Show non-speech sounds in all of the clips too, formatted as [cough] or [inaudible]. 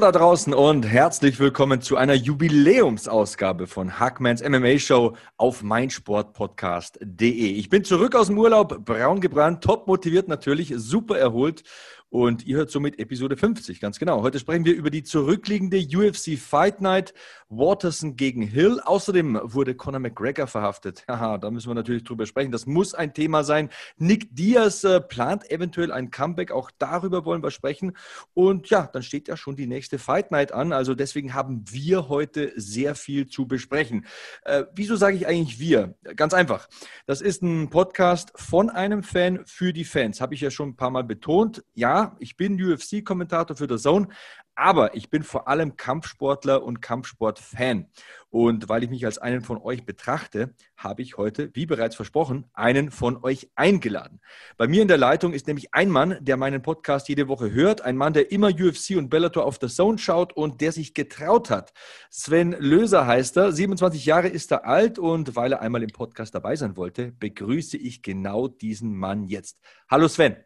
Da draußen und herzlich willkommen zu einer Jubiläumsausgabe von Hackmans MMA Show auf meinsportpodcast.de. Ich bin zurück aus dem Urlaub, braun gebrannt, top motiviert natürlich, super erholt und ihr hört somit Episode 50, ganz genau. Heute sprechen wir über die zurückliegende UFC Fight Night, Waterson gegen Hill. Außerdem wurde Conor McGregor verhaftet. [laughs] Haha, da müssen wir natürlich drüber sprechen. Das muss ein Thema sein. Nick Diaz äh, plant eventuell ein Comeback. Auch darüber wollen wir sprechen. Und ja, dann steht ja schon die nächste Fight Night an. Also deswegen haben wir heute sehr viel zu besprechen. Äh, wieso sage ich eigentlich wir? Ganz einfach. Das ist ein Podcast von einem Fan für die Fans. Habe ich ja schon ein paar Mal betont. Ja, ich bin UFC-Kommentator für The Zone, aber ich bin vor allem Kampfsportler und Kampfsport-Fan. Und weil ich mich als einen von euch betrachte, habe ich heute, wie bereits versprochen, einen von euch eingeladen. Bei mir in der Leitung ist nämlich ein Mann, der meinen Podcast jede Woche hört, ein Mann, der immer UFC und Bellator auf The Zone schaut und der sich getraut hat. Sven Löser heißt er, 27 Jahre ist er alt und weil er einmal im Podcast dabei sein wollte, begrüße ich genau diesen Mann jetzt. Hallo Sven.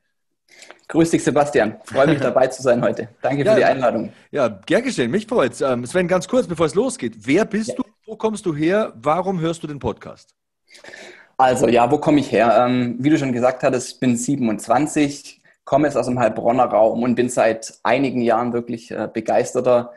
Grüß dich, Sebastian. Freue mich [laughs] dabei zu sein heute. Danke ja, für die Einladung. Ja, gern geschehen. Mich freut's. Ähm, Sven, ganz kurz, bevor es losgeht. Wer bist ja. du? Wo kommst du her? Warum hörst du den Podcast? Also, ja, wo komme ich her? Ähm, wie du schon gesagt hattest, ich bin 27, komme jetzt aus dem Heilbronner Raum und bin seit einigen Jahren wirklich äh, begeisterter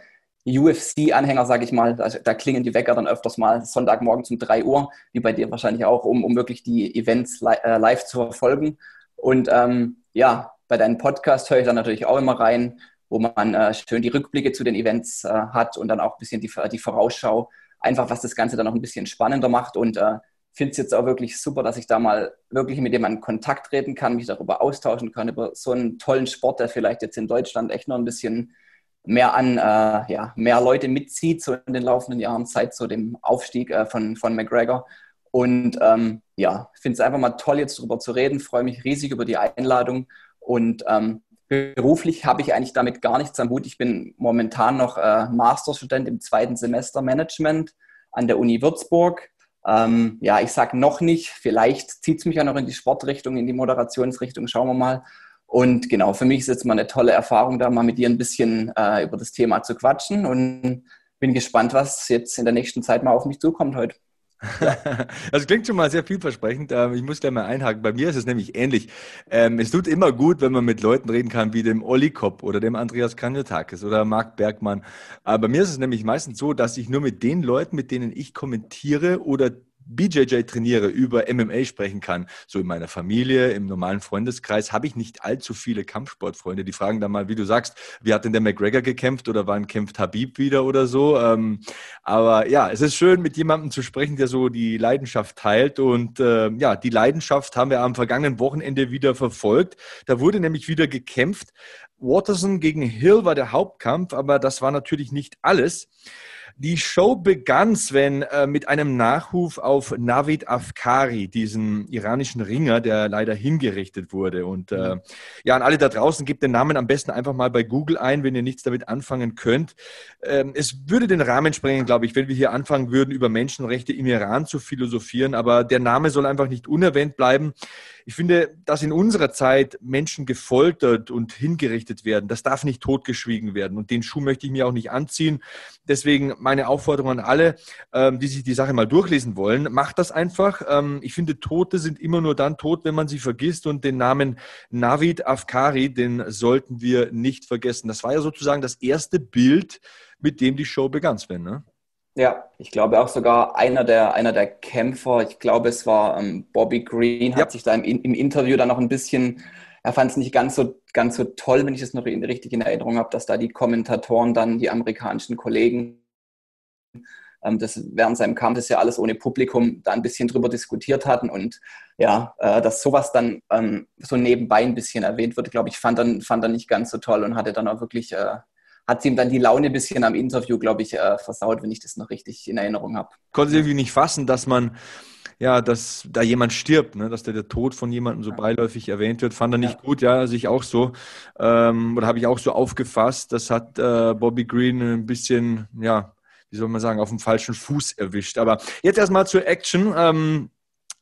UFC-Anhänger, sage ich mal. Also, da klingen die Wecker dann öfters mal Sonntagmorgen um 3 Uhr, wie bei dir wahrscheinlich auch, um, um wirklich die Events li äh, live zu verfolgen. Und ähm, ja, bei deinem Podcast höre ich dann natürlich auch immer rein, wo man äh, schön die Rückblicke zu den Events äh, hat und dann auch ein bisschen die, die Vorausschau, einfach was das Ganze dann noch ein bisschen spannender macht und äh, finde es jetzt auch wirklich super, dass ich da mal wirklich mit jemandem in Kontakt treten kann, mich darüber austauschen kann, über so einen tollen Sport, der vielleicht jetzt in Deutschland echt noch ein bisschen mehr an, äh, ja, mehr Leute mitzieht, so in den laufenden Jahren, seit so dem Aufstieg äh, von, von McGregor. Und ähm, ja, ich finde es einfach mal toll, jetzt darüber zu reden. Freue mich riesig über die Einladung. Und ähm, beruflich habe ich eigentlich damit gar nichts am Hut. Ich bin momentan noch äh, Masterstudent im zweiten Semester Management an der Uni Würzburg. Ähm, ja, ich sage noch nicht. Vielleicht zieht es mich ja noch in die Sportrichtung, in die Moderationsrichtung. Schauen wir mal. Und genau, für mich ist jetzt mal eine tolle Erfahrung, da mal mit dir ein bisschen äh, über das Thema zu quatschen und bin gespannt, was jetzt in der nächsten Zeit mal auf mich zukommt heute. Das klingt schon mal sehr vielversprechend. Ähm, ich muss gleich mal einhaken. Bei mir ist es nämlich ähnlich. Ähm, es tut immer gut, wenn man mit Leuten reden kann, wie dem Olli Kopp oder dem Andreas Kanyotakis oder Marc Bergmann. Aber bei mir ist es nämlich meistens so, dass ich nur mit den Leuten, mit denen ich kommentiere oder BJJ trainiere, über MMA sprechen kann, so in meiner Familie, im normalen Freundeskreis, habe ich nicht allzu viele Kampfsportfreunde. Die fragen dann mal, wie du sagst, wie hat denn der McGregor gekämpft oder wann kämpft Habib wieder oder so. Ähm, aber ja, es ist schön, mit jemandem zu sprechen, der so die Leidenschaft teilt. Und äh, ja, die Leidenschaft haben wir am vergangenen Wochenende wieder verfolgt. Da wurde nämlich wieder gekämpft. Watterson gegen Hill war der Hauptkampf, aber das war natürlich nicht alles. Die Show begann, Sven, äh, mit einem Nachruf auf Navid Afkari, diesen iranischen Ringer, der leider hingerichtet wurde. Und äh, mhm. ja, an alle da draußen, gebt den Namen am besten einfach mal bei Google ein, wenn ihr nichts damit anfangen könnt. Ähm, es würde den Rahmen sprengen, glaube ich, wenn wir hier anfangen würden, über Menschenrechte im Iran zu philosophieren. Aber der Name soll einfach nicht unerwähnt bleiben. Ich finde, dass in unserer Zeit Menschen gefoltert und hingerichtet werden, das darf nicht totgeschwiegen werden. Und den Schuh möchte ich mir auch nicht anziehen. Deswegen meine Aufforderung an alle, ähm, die sich die Sache mal durchlesen wollen, macht das einfach. Ähm, ich finde, Tote sind immer nur dann tot, wenn man sie vergisst. Und den Namen Navid Afkari, den sollten wir nicht vergessen. Das war ja sozusagen das erste Bild, mit dem die Show begann, Sven. Ne? Ja, ich glaube auch sogar einer der, einer der Kämpfer, ich glaube es war ähm, Bobby Green, hat ja. sich da im, im, Interview dann noch ein bisschen, er fand es nicht ganz so, ganz so toll, wenn ich es noch richtig in Erinnerung habe, dass da die Kommentatoren dann, die amerikanischen Kollegen, das während seinem Kampf, das ist ja alles ohne Publikum, da ein bisschen drüber diskutiert hatten und ja, äh, dass sowas dann ähm, so nebenbei ein bisschen erwähnt wird, glaube ich, fand dann, fand er nicht ganz so toll und hatte dann auch wirklich... Äh, hat sie ihm dann die Laune ein bisschen am Interview, glaube ich, äh, versaut, wenn ich das noch richtig in Erinnerung habe. Konnte sie irgendwie nicht fassen, dass man ja, dass da jemand stirbt, ne? dass der, der Tod von jemandem so beiläufig erwähnt wird, fand er nicht ja. gut, ja, sich auch so, ähm, oder habe ich auch so aufgefasst, das hat äh, Bobby Green ein bisschen, ja, wie soll man sagen, auf dem falschen Fuß erwischt. Aber jetzt erstmal zur Action. Ähm,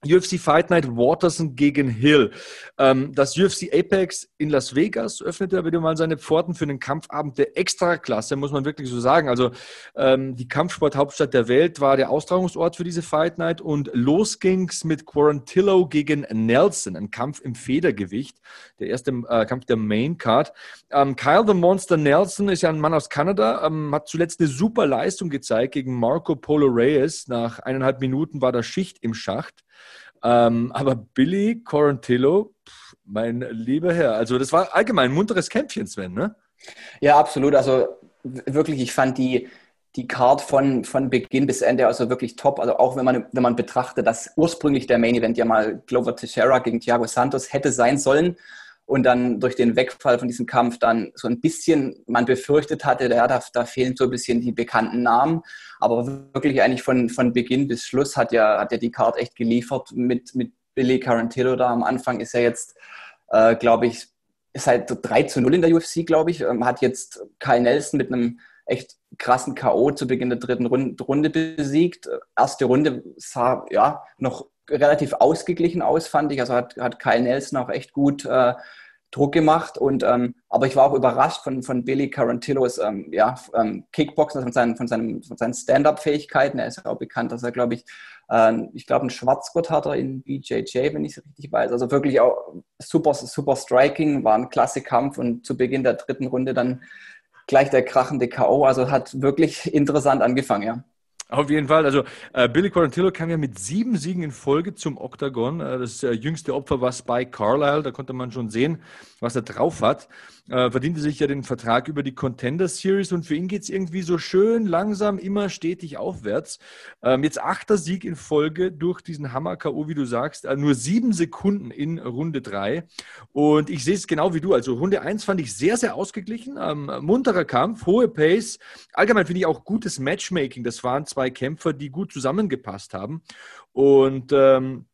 UFC Fight Night Waterson gegen Hill. Ähm, das UFC Apex in Las Vegas öffnete wieder mal seine Pforten für einen Kampfabend der Extraklasse, muss man wirklich so sagen. Also ähm, die Kampfsporthauptstadt der Welt war der Austragungsort für diese Fight Night und los ging's mit Quarantillo gegen Nelson, ein Kampf im Federgewicht, der erste äh, Kampf der Main Card. Ähm, Kyle the Monster Nelson ist ja ein Mann aus Kanada, hat zuletzt eine super Leistung gezeigt gegen Marco Polo Reyes. Nach eineinhalb Minuten war da Schicht im Schacht. Ähm, aber Billy Corantillo, mein lieber Herr, also das war allgemein ein munteres Kämpfchen, Sven, ne? Ja, absolut. Also wirklich, ich fand die, die Card von, von Beginn bis Ende also wirklich top. Also auch wenn man, wenn man betrachtet, dass ursprünglich der Main Event ja mal Glover Teixeira gegen Thiago Santos hätte sein sollen und dann durch den Wegfall von diesem Kampf dann so ein bisschen man befürchtet hatte, ja, da, da fehlen so ein bisschen die bekannten Namen. Aber wirklich eigentlich von, von Beginn bis Schluss hat ja, hat ja die Card echt geliefert mit, mit Billy Carantillo da am Anfang ist er jetzt, äh, glaube ich, ist halt 3 zu 0 in der UFC, glaube ich. Ähm, hat jetzt Kyle Nelson mit einem echt krassen K.O. zu Beginn der dritten Runde besiegt. Erste Runde sah ja noch relativ ausgeglichen aus, fand ich. Also hat, hat Kyle Nelson auch echt gut äh, Druck gemacht. Und, ähm, aber ich war auch überrascht von, von Billy Carantillos ähm, ja, ähm, Kickboxen, also von seinen, von von seinen Stand-up-Fähigkeiten. Er ist auch bekannt, dass er, glaube ich, äh, ich glaube, einen Schwarzgurt hat er in BJJ, wenn ich es richtig weiß. Also wirklich auch super, super Striking, war ein klasse Kampf und zu Beginn der dritten Runde dann gleich der krachende K.O. Also hat wirklich interessant angefangen, ja. Auf jeden Fall. Also äh, Billy Quarantillo kam ja mit sieben Siegen in Folge zum Octagon. Äh, das äh, jüngste Opfer war Spike Carlisle. Da konnte man schon sehen, was er drauf hat äh, verdiente sich ja den Vertrag über die Contender Series und für ihn geht es irgendwie so schön langsam, immer stetig aufwärts. Ähm, jetzt achter Sieg in Folge durch diesen Hammer-K.O., wie du sagst, äh, nur sieben Sekunden in Runde drei. Und ich sehe es genau wie du. Also Runde eins fand ich sehr, sehr ausgeglichen. Ähm, munterer Kampf, hohe Pace. Allgemein finde ich auch gutes Matchmaking. Das waren zwei Kämpfer, die gut zusammengepasst haben. Und ähm,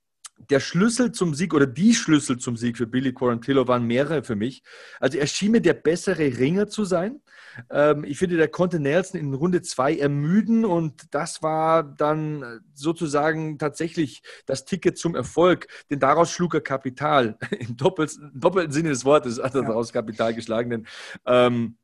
der Schlüssel zum Sieg oder die Schlüssel zum Sieg für Billy Quarantillo waren mehrere für mich. Also er schien mir der bessere Ringer zu sein. Ähm, ich finde, der konnte Nelson in Runde zwei ermüden und das war dann sozusagen tatsächlich das Ticket zum Erfolg, denn daraus schlug er Kapital. [laughs] Im doppelten, doppelten Sinne des Wortes hat er daraus Kapital geschlagen, denn ähm,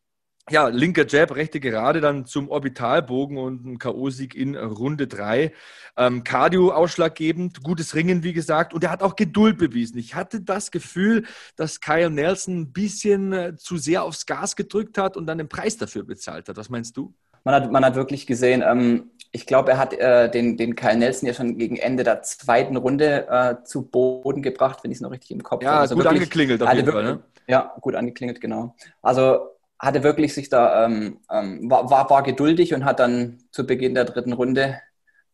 ja, linker Jab, rechte Gerade dann zum Orbitalbogen und ein K.O.-Sieg in Runde 3. Ähm, Cardio ausschlaggebend, gutes Ringen, wie gesagt, und er hat auch Geduld bewiesen. Ich hatte das Gefühl, dass Kyle Nelson ein bisschen äh, zu sehr aufs Gas gedrückt hat und dann den Preis dafür bezahlt hat. Was meinst du? Man hat, man hat wirklich gesehen, ähm, ich glaube, er hat äh, den, den Kyle Nelson ja schon gegen Ende der zweiten Runde äh, zu Boden gebracht, wenn ich es noch richtig im Kopf habe. Ja, also gut wirklich, angeklingelt auf jeden Fall. Ne? Ja, gut angeklingelt, genau. Also hatte wirklich sich da, ähm, ähm, war, war, war geduldig und hat dann zu Beginn der dritten Runde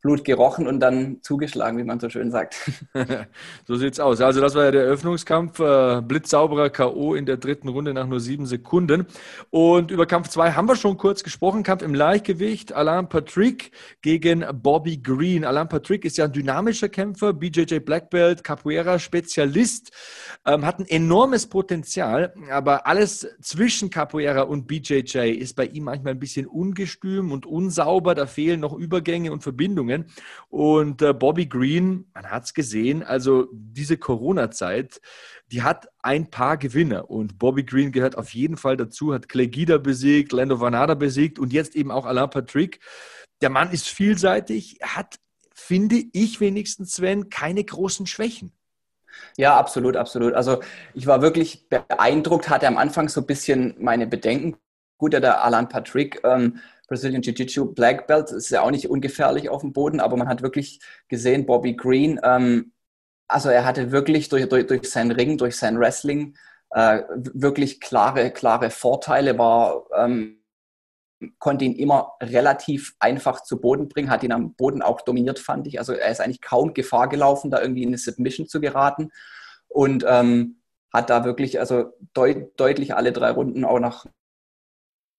Blut gerochen und dann zugeschlagen, wie man so schön sagt. [laughs] [laughs] so sieht's aus. Also das war ja der Eröffnungskampf. Äh, blitzsauberer K.O. in der dritten Runde nach nur sieben Sekunden. Und über Kampf zwei haben wir schon kurz gesprochen. Kampf im Leichtgewicht. Alain Patrick gegen Bobby Green. Alain Patrick ist ja ein dynamischer Kämpfer, BJJ Black Belt, Capoeira Spezialist, ähm, hat ein enormes Potenzial, aber alles zwischen Capoeira und BJJ ist bei ihm manchmal ein bisschen ungestüm und unsauber. Da fehlen noch Übergänge und Verbindungen. Verletzungen. Und äh, Bobby Green, man hat es gesehen, also diese Corona-Zeit, die hat ein paar Gewinner. Und Bobby Green gehört auf jeden Fall dazu, hat Clay Guida besiegt, Lando Vanada besiegt und jetzt eben auch Alain Patrick. Der Mann ist vielseitig, hat, finde ich wenigstens, Sven, keine großen Schwächen. Ja, absolut, absolut. Also ich war wirklich beeindruckt, hatte am Anfang so ein bisschen meine Bedenken. Gut, der Alan Patrick ähm, Brazilian Jiu-Jitsu Black Belt. ist ja auch nicht ungefährlich auf dem Boden, aber man hat wirklich gesehen, Bobby Green, ähm, also er hatte wirklich durch, durch, durch sein Ring, durch sein Wrestling äh, wirklich klare, klare Vorteile, war, ähm, konnte ihn immer relativ einfach zu Boden bringen, hat ihn am Boden auch dominiert, fand ich. Also er ist eigentlich kaum Gefahr gelaufen, da irgendwie in eine Submission zu geraten und ähm, hat da wirklich also deut deutlich alle drei Runden auch nach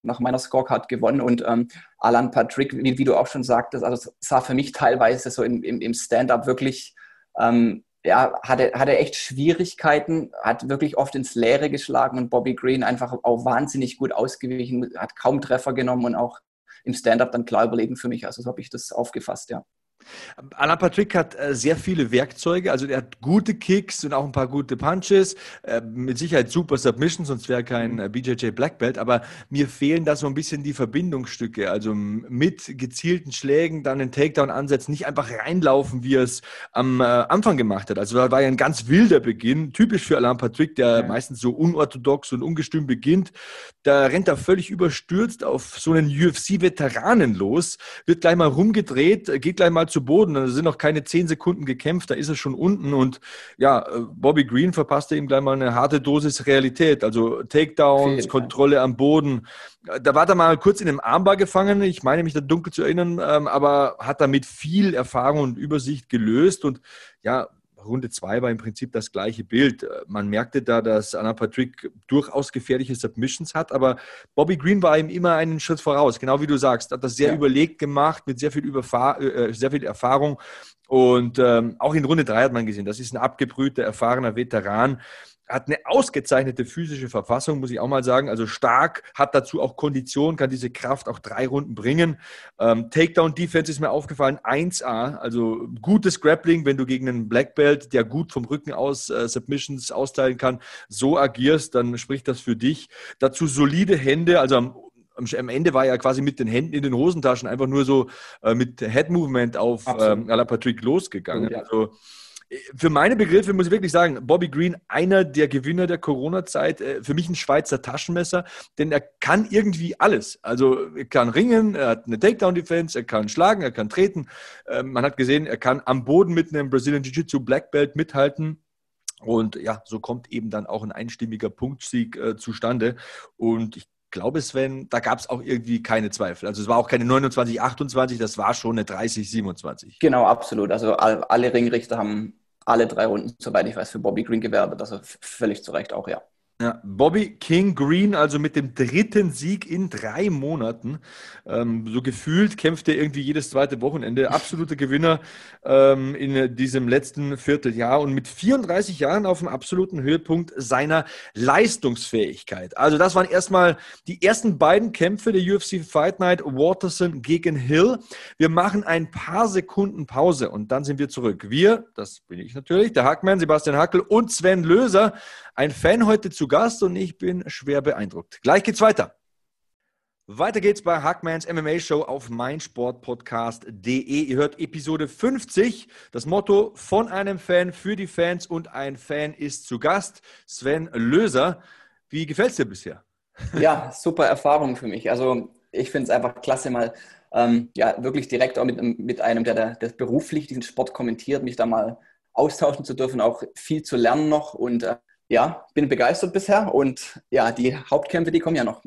nach meiner Scorecard gewonnen. Und ähm, Alan Patrick, wie, wie, du auch schon sagtest, also sah für mich teilweise so im, im, im Stand-up wirklich, ähm, ja, hatte, hatte echt Schwierigkeiten, hat wirklich oft ins Leere geschlagen und Bobby Green einfach auch wahnsinnig gut ausgewichen, hat kaum Treffer genommen und auch im Stand-up dann klar überlegen für mich. Also so habe ich das aufgefasst, ja. Alan Patrick hat äh, sehr viele Werkzeuge, also er hat gute Kicks und auch ein paar gute Punches, äh, mit Sicherheit super Submissions, sonst wäre kein äh, BJJ Black Belt, aber mir fehlen da so ein bisschen die Verbindungsstücke, also mit gezielten Schlägen dann den Takedown ansetzen, nicht einfach reinlaufen, wie er es am äh, Anfang gemacht hat. Also da war ja ein ganz wilder Beginn, typisch für Alan Patrick, der ja. meistens so unorthodox und ungestüm beginnt. Da rennt er völlig überstürzt auf so einen UFC-Veteranen los, wird gleich mal rumgedreht, geht gleich mal zu Boden. Da sind noch keine zehn Sekunden gekämpft, da ist er schon unten. Und ja, äh, Bobby Green verpasste ihm gleich mal eine harte Dosis Realität. Also Takedowns, Kontrolle am Boden. Da war er mal kurz in einem Armbar gefangen. Ich meine mich da dunkel zu erinnern, ähm, aber hat damit viel Erfahrung und Übersicht gelöst. Und ja, Runde 2 war im Prinzip das gleiche Bild. Äh, man merkte da, dass Anna Patrick durchaus gefährliche Submissions hat, aber Bobby Green war ihm immer einen Schritt voraus. Genau wie du sagst, hat das sehr ja. überlegt gemacht, mit sehr viel, Überfahr äh, sehr viel Erfahrung. Und ähm, auch in Runde 3 hat man gesehen, das ist ein abgebrühter, erfahrener Veteran hat eine ausgezeichnete physische Verfassung, muss ich auch mal sagen. Also stark, hat dazu auch Kondition, kann diese Kraft auch drei Runden bringen. Ähm, Takedown-Defense ist mir aufgefallen, 1A, also gutes Grappling, wenn du gegen einen Black Belt, der gut vom Rücken aus äh, Submissions austeilen kann, so agierst, dann spricht das für dich. Dazu solide Hände, also am am Ende war er quasi mit den Händen in den Hosentaschen einfach nur so äh, mit Head Movement auf ähm, Ala Patrick losgegangen. Ja. Also für meine Begriffe muss ich wirklich sagen, Bobby Green, einer der Gewinner der Corona-Zeit, äh, für mich ein Schweizer Taschenmesser, denn er kann irgendwie alles. Also er kann ringen, er hat eine Takedown-Defense, er kann schlagen, er kann treten. Ähm, man hat gesehen, er kann am Boden mit einem Brazilian Jiu-Jitsu Black Belt mithalten. Und ja, so kommt eben dann auch ein einstimmiger Punktsieg äh, zustande. Und ich glaube, Sven, da gab es auch irgendwie keine Zweifel. Also es war auch keine 29, 28, das war schon eine 30, 27. Genau, absolut. Also alle Ringrichter haben alle drei Runden, soweit ich weiß, für Bobby Green gewertet. Also völlig zu Recht auch, ja. Ja, Bobby King Green, also mit dem dritten Sieg in drei Monaten. Ähm, so gefühlt kämpft er irgendwie jedes zweite Wochenende. Absoluter Gewinner ähm, in diesem letzten Vierteljahr und mit 34 Jahren auf dem absoluten Höhepunkt seiner Leistungsfähigkeit. Also das waren erstmal die ersten beiden Kämpfe der UFC Fight Night, Waterson gegen Hill. Wir machen ein paar Sekunden Pause und dann sind wir zurück. Wir, das bin ich natürlich, der Hackman, Sebastian Hackel und Sven Löser ein Fan heute zu Gast und ich bin schwer beeindruckt. Gleich geht's weiter. Weiter geht's bei Hackmans MMA Show auf meinsportpodcast.de. Ihr hört Episode 50. Das Motto von einem Fan für die Fans und ein Fan ist zu Gast. Sven Löser. Wie gefällt's dir bisher? Ja, super Erfahrung für mich. Also ich finde es einfach klasse, mal ähm, ja, wirklich direkt auch mit, mit einem, der, der beruflich diesen Sport kommentiert, mich da mal austauschen zu dürfen, auch viel zu lernen noch und äh, ja, bin begeistert bisher und ja, die Hauptkämpfe, die kommen ja noch.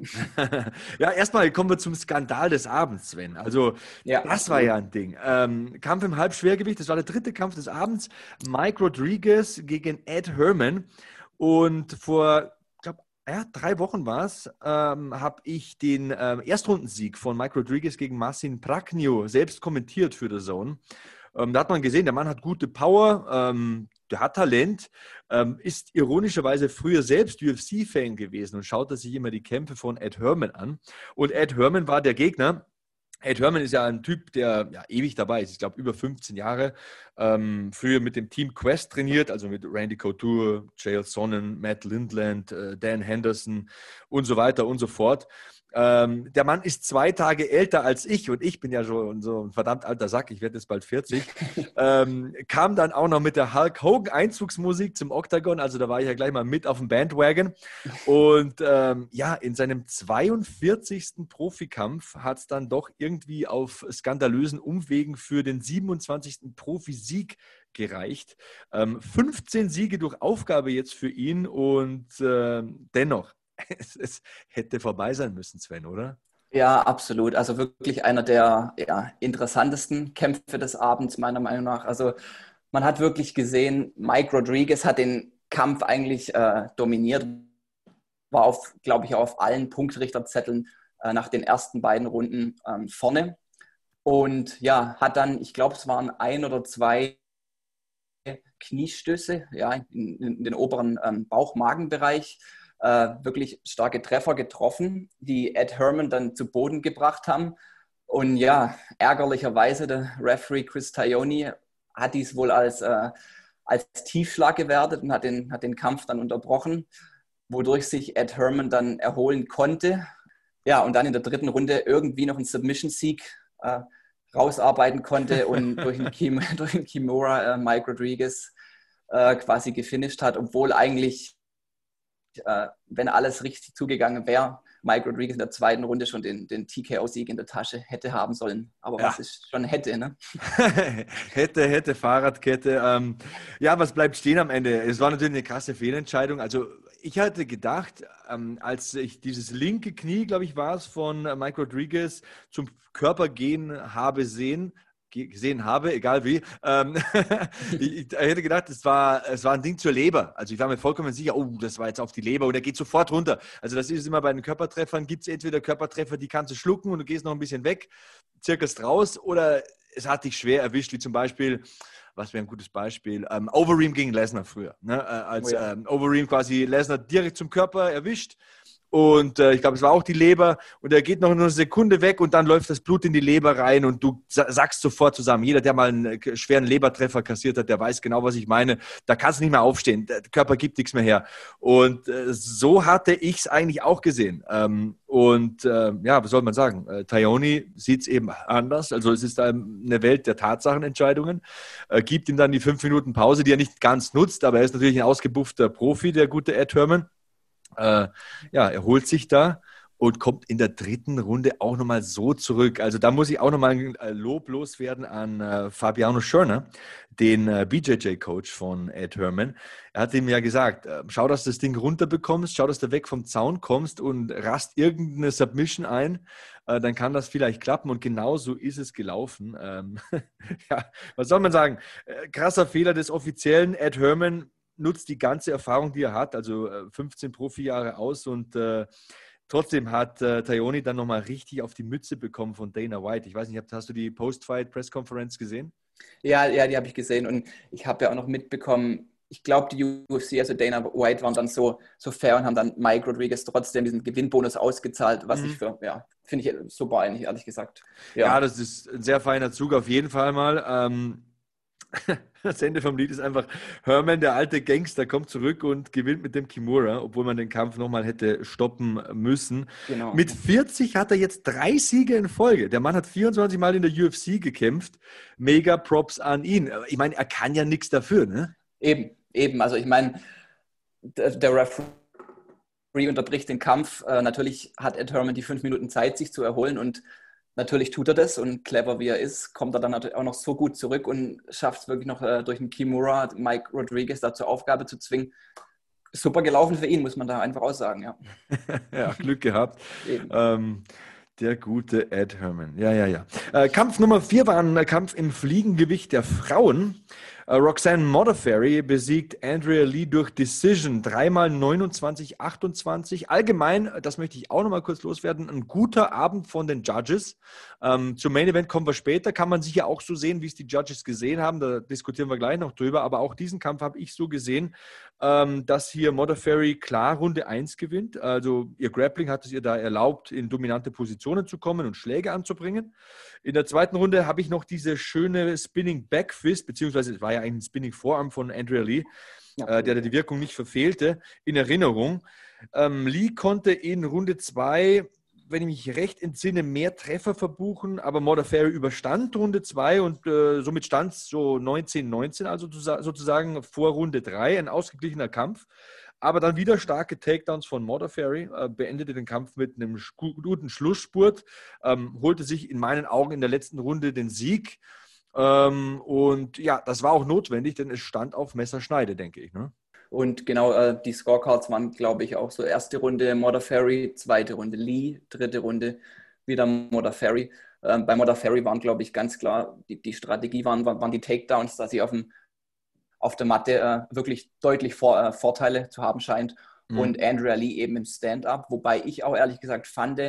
[laughs] ja, erstmal kommen wir zum Skandal des Abends, Sven. Also, ja, das war ja ein Ding. Ähm, Kampf im Halbschwergewicht, das war der dritte Kampf des Abends. Mike Rodriguez gegen Ed Herman. Und vor ja, drei Wochen war es, ähm, habe ich den ähm, Erstrundensieg von Mike Rodriguez gegen Marcin Praknio selbst kommentiert für The Zone. Ähm, da hat man gesehen, der Mann hat gute Power, ähm, der hat Talent, ähm, ist ironischerweise früher selbst UFC-Fan gewesen und schaute sich immer die Kämpfe von Ed Herman an. Und Ed Herman war der Gegner. Ed Herman ist ja ein Typ, der ja, ewig dabei ist. Ich glaube, über 15 Jahre. Ähm, früher mit dem Team Quest trainiert, also mit Randy Couture, Jael Sonnen, Matt Lindland, äh, Dan Henderson und so weiter und so fort. Ähm, der Mann ist zwei Tage älter als ich und ich bin ja schon so ein verdammt alter Sack, ich werde jetzt bald 40. [laughs] ähm, kam dann auch noch mit der Hulk Hogan Einzugsmusik zum Octagon, also da war ich ja gleich mal mit auf dem Bandwagon. Und ähm, ja, in seinem 42. Profikampf hat es dann doch irgendwie auf skandalösen Umwegen für den 27. Profisieg gereicht. 15 ähm, Siege durch Aufgabe jetzt für ihn und äh, dennoch [laughs] es, es hätte vorbei sein müssen, Sven, oder? Ja, absolut. Also wirklich einer der ja, interessantesten Kämpfe des Abends, meiner Meinung nach. Also man hat wirklich gesehen, Mike Rodriguez hat den Kampf eigentlich äh, dominiert, war auf, glaube ich, auf allen Punktrichterzetteln äh, nach den ersten beiden Runden ähm, vorne. Und ja, hat dann, ich glaube, es waren ein oder zwei Kniestöße ja, in, in den oberen ähm, Bauch-Magen-Bereich. Äh, wirklich starke Treffer getroffen, die Ed Herman dann zu Boden gebracht haben. Und ja, ärgerlicherweise, der Referee Chris Taglioni hat dies wohl als, äh, als Tiefschlag gewertet und hat den, hat den Kampf dann unterbrochen, wodurch sich Ed Herman dann erholen konnte. Ja, und dann in der dritten Runde irgendwie noch einen Submission-Sieg äh, rausarbeiten konnte und [laughs] durch einen, Kim, [laughs] durch Kimura äh, Mike Rodriguez äh, quasi gefinisht hat, obwohl eigentlich, äh, wenn alles richtig zugegangen wäre, Mike Rodriguez in der zweiten Runde schon den, den TKO-Sieg in der Tasche hätte haben sollen. Aber ja. was ist schon hätte, ne? [laughs] hätte, hätte, Fahrradkette. Ähm, ja, was bleibt stehen am Ende? Es war natürlich eine krasse Fehlentscheidung. Also ich hatte gedacht, ähm, als ich dieses linke Knie, glaube ich, war es, von Mike Rodriguez zum Körper gehen habe sehen, gesehen habe, egal wie. Ähm, [laughs] ich, ich, hätte gedacht, es war, es war ein Ding zur Leber. Also ich war mir vollkommen sicher, oh, das war jetzt auf die Leber und er geht sofort runter. Also das ist immer bei den Körpertreffern, gibt es entweder Körpertreffer, die kannst du schlucken und du gehst noch ein bisschen weg, zirkelst raus oder es hat dich schwer erwischt, wie zum Beispiel was wäre ein gutes Beispiel? Ähm, Overeem gegen Lesnar früher. Ne? Äh, als oh ja. ähm, Overeem quasi Lesnar direkt zum Körper erwischt und äh, ich glaube, es war auch die Leber. Und er geht noch eine Sekunde weg und dann läuft das Blut in die Leber rein und du sagst sofort zusammen. Jeder, der mal einen äh, schweren Lebertreffer kassiert hat, der weiß genau, was ich meine. Da kannst du nicht mehr aufstehen. Der Körper gibt nichts mehr her. Und äh, so hatte ich es eigentlich auch gesehen. Ähm, und äh, ja, was soll man sagen? Äh, Tayoni sieht es eben anders. Also es ist eine Welt der Tatsachenentscheidungen. Äh, gibt ihm dann die fünf Minuten Pause, die er nicht ganz nutzt, aber er ist natürlich ein ausgebuffter Profi, der gute Ed Herman äh, ja, erholt sich da und kommt in der dritten Runde auch nochmal so zurück. Also da muss ich auch nochmal ein äh, Lob loswerden an äh, Fabiano Schörner, den äh, BJJ-Coach von Ed Herman. Er hat ihm ja gesagt, äh, schau, dass du das Ding runterbekommst, schau, dass du weg vom Zaun kommst und rast irgendeine Submission ein, äh, dann kann das vielleicht klappen und genau so ist es gelaufen. Ähm, [laughs] ja, was soll man sagen? Äh, krasser Fehler des offiziellen Ed Herman nutzt die ganze Erfahrung, die er hat, also 15 äh, Profijahre aus und äh, trotzdem hat äh, Tajoni dann nochmal richtig auf die Mütze bekommen von Dana White. Ich weiß nicht, hast du die Post-Fight-Press-Conference gesehen? Ja, ja, die habe ich gesehen und ich habe ja auch noch mitbekommen, ich glaube, die UFC, also Dana White, waren dann so, so fair und haben dann Mike Rodriguez trotzdem diesen Gewinnbonus ausgezahlt, was mhm. ich für, ja, finde ich super eigentlich, ehrlich gesagt. Ja. ja. das ist ein sehr feiner Zug auf jeden Fall mal. Ähm, [laughs] das Ende vom Lied ist einfach, Herman, der alte Gangster, kommt zurück und gewinnt mit dem Kimura, obwohl man den Kampf nochmal hätte stoppen müssen. Genau. Mit 40 hat er jetzt drei Siege in Folge. Der Mann hat 24 Mal in der UFC gekämpft. Mega Props an ihn. Ich meine, er kann ja nichts dafür, ne? Eben, eben. Also ich meine, der Referee unterbricht den Kampf. Äh, natürlich hat Ed Herman die fünf Minuten Zeit, sich zu erholen und Natürlich tut er das und clever wie er ist, kommt er dann natürlich auch noch so gut zurück und schafft es wirklich noch äh, durch einen Kimura, Mike Rodriguez da zur Aufgabe zu zwingen. Super gelaufen für ihn, muss man da einfach aussagen, ja. [laughs] ja, Glück gehabt. Ähm, der gute Ed Herman. Ja, ja, ja. Äh, Kampf Nummer vier war ein Kampf im Fliegengewicht der Frauen. Äh, Roxanne Modafferi besiegt Andrea Lee durch Decision. Dreimal 29, 28. Allgemein, das möchte ich auch nochmal kurz loswerden, ein guter Abend von den Judges. Ähm, zum Main Event kommen wir später. Kann man sicher auch so sehen, wie es die Judges gesehen haben. Da diskutieren wir gleich noch drüber. Aber auch diesen Kampf habe ich so gesehen, ähm, dass hier Modafferi klar Runde 1 gewinnt. Also ihr Grappling hat es ihr da erlaubt, in dominante Positionen zu kommen und Schläge anzubringen. In der zweiten Runde habe ich noch diese schöne Spinning Backfist, beziehungsweise es war ja ein Spinning Vorarm von Andrea Lee, ja. äh, der die Wirkung nicht verfehlte, in Erinnerung. Ähm, Lee konnte in Runde 2 wenn ich mich recht entsinne, mehr Treffer verbuchen, aber Modafferi überstand Runde 2 und äh, somit stand es so 19-19, also sozusagen vor Runde 3, ein ausgeglichener Kampf. Aber dann wieder starke Takedowns von Modafferi, äh, beendete den Kampf mit einem guten Schlussspurt, ähm, holte sich in meinen Augen in der letzten Runde den Sieg. Ähm, und ja, das war auch notwendig, denn es stand auf Messerschneide, denke ich. Ne? Und genau, äh, die Scorecards waren, glaube ich, auch so erste Runde Modafferi, zweite Runde Lee, dritte Runde wieder Modafferi. Ähm, bei Modafferi waren, glaube ich, ganz klar, die, die Strategie waren, waren die Takedowns, dass sie auf dem auf der Matte äh, wirklich deutlich vor, äh, Vorteile zu haben scheint. Mhm. Und Andrea Lee eben im Stand-up, wobei ich auch ehrlich gesagt fand,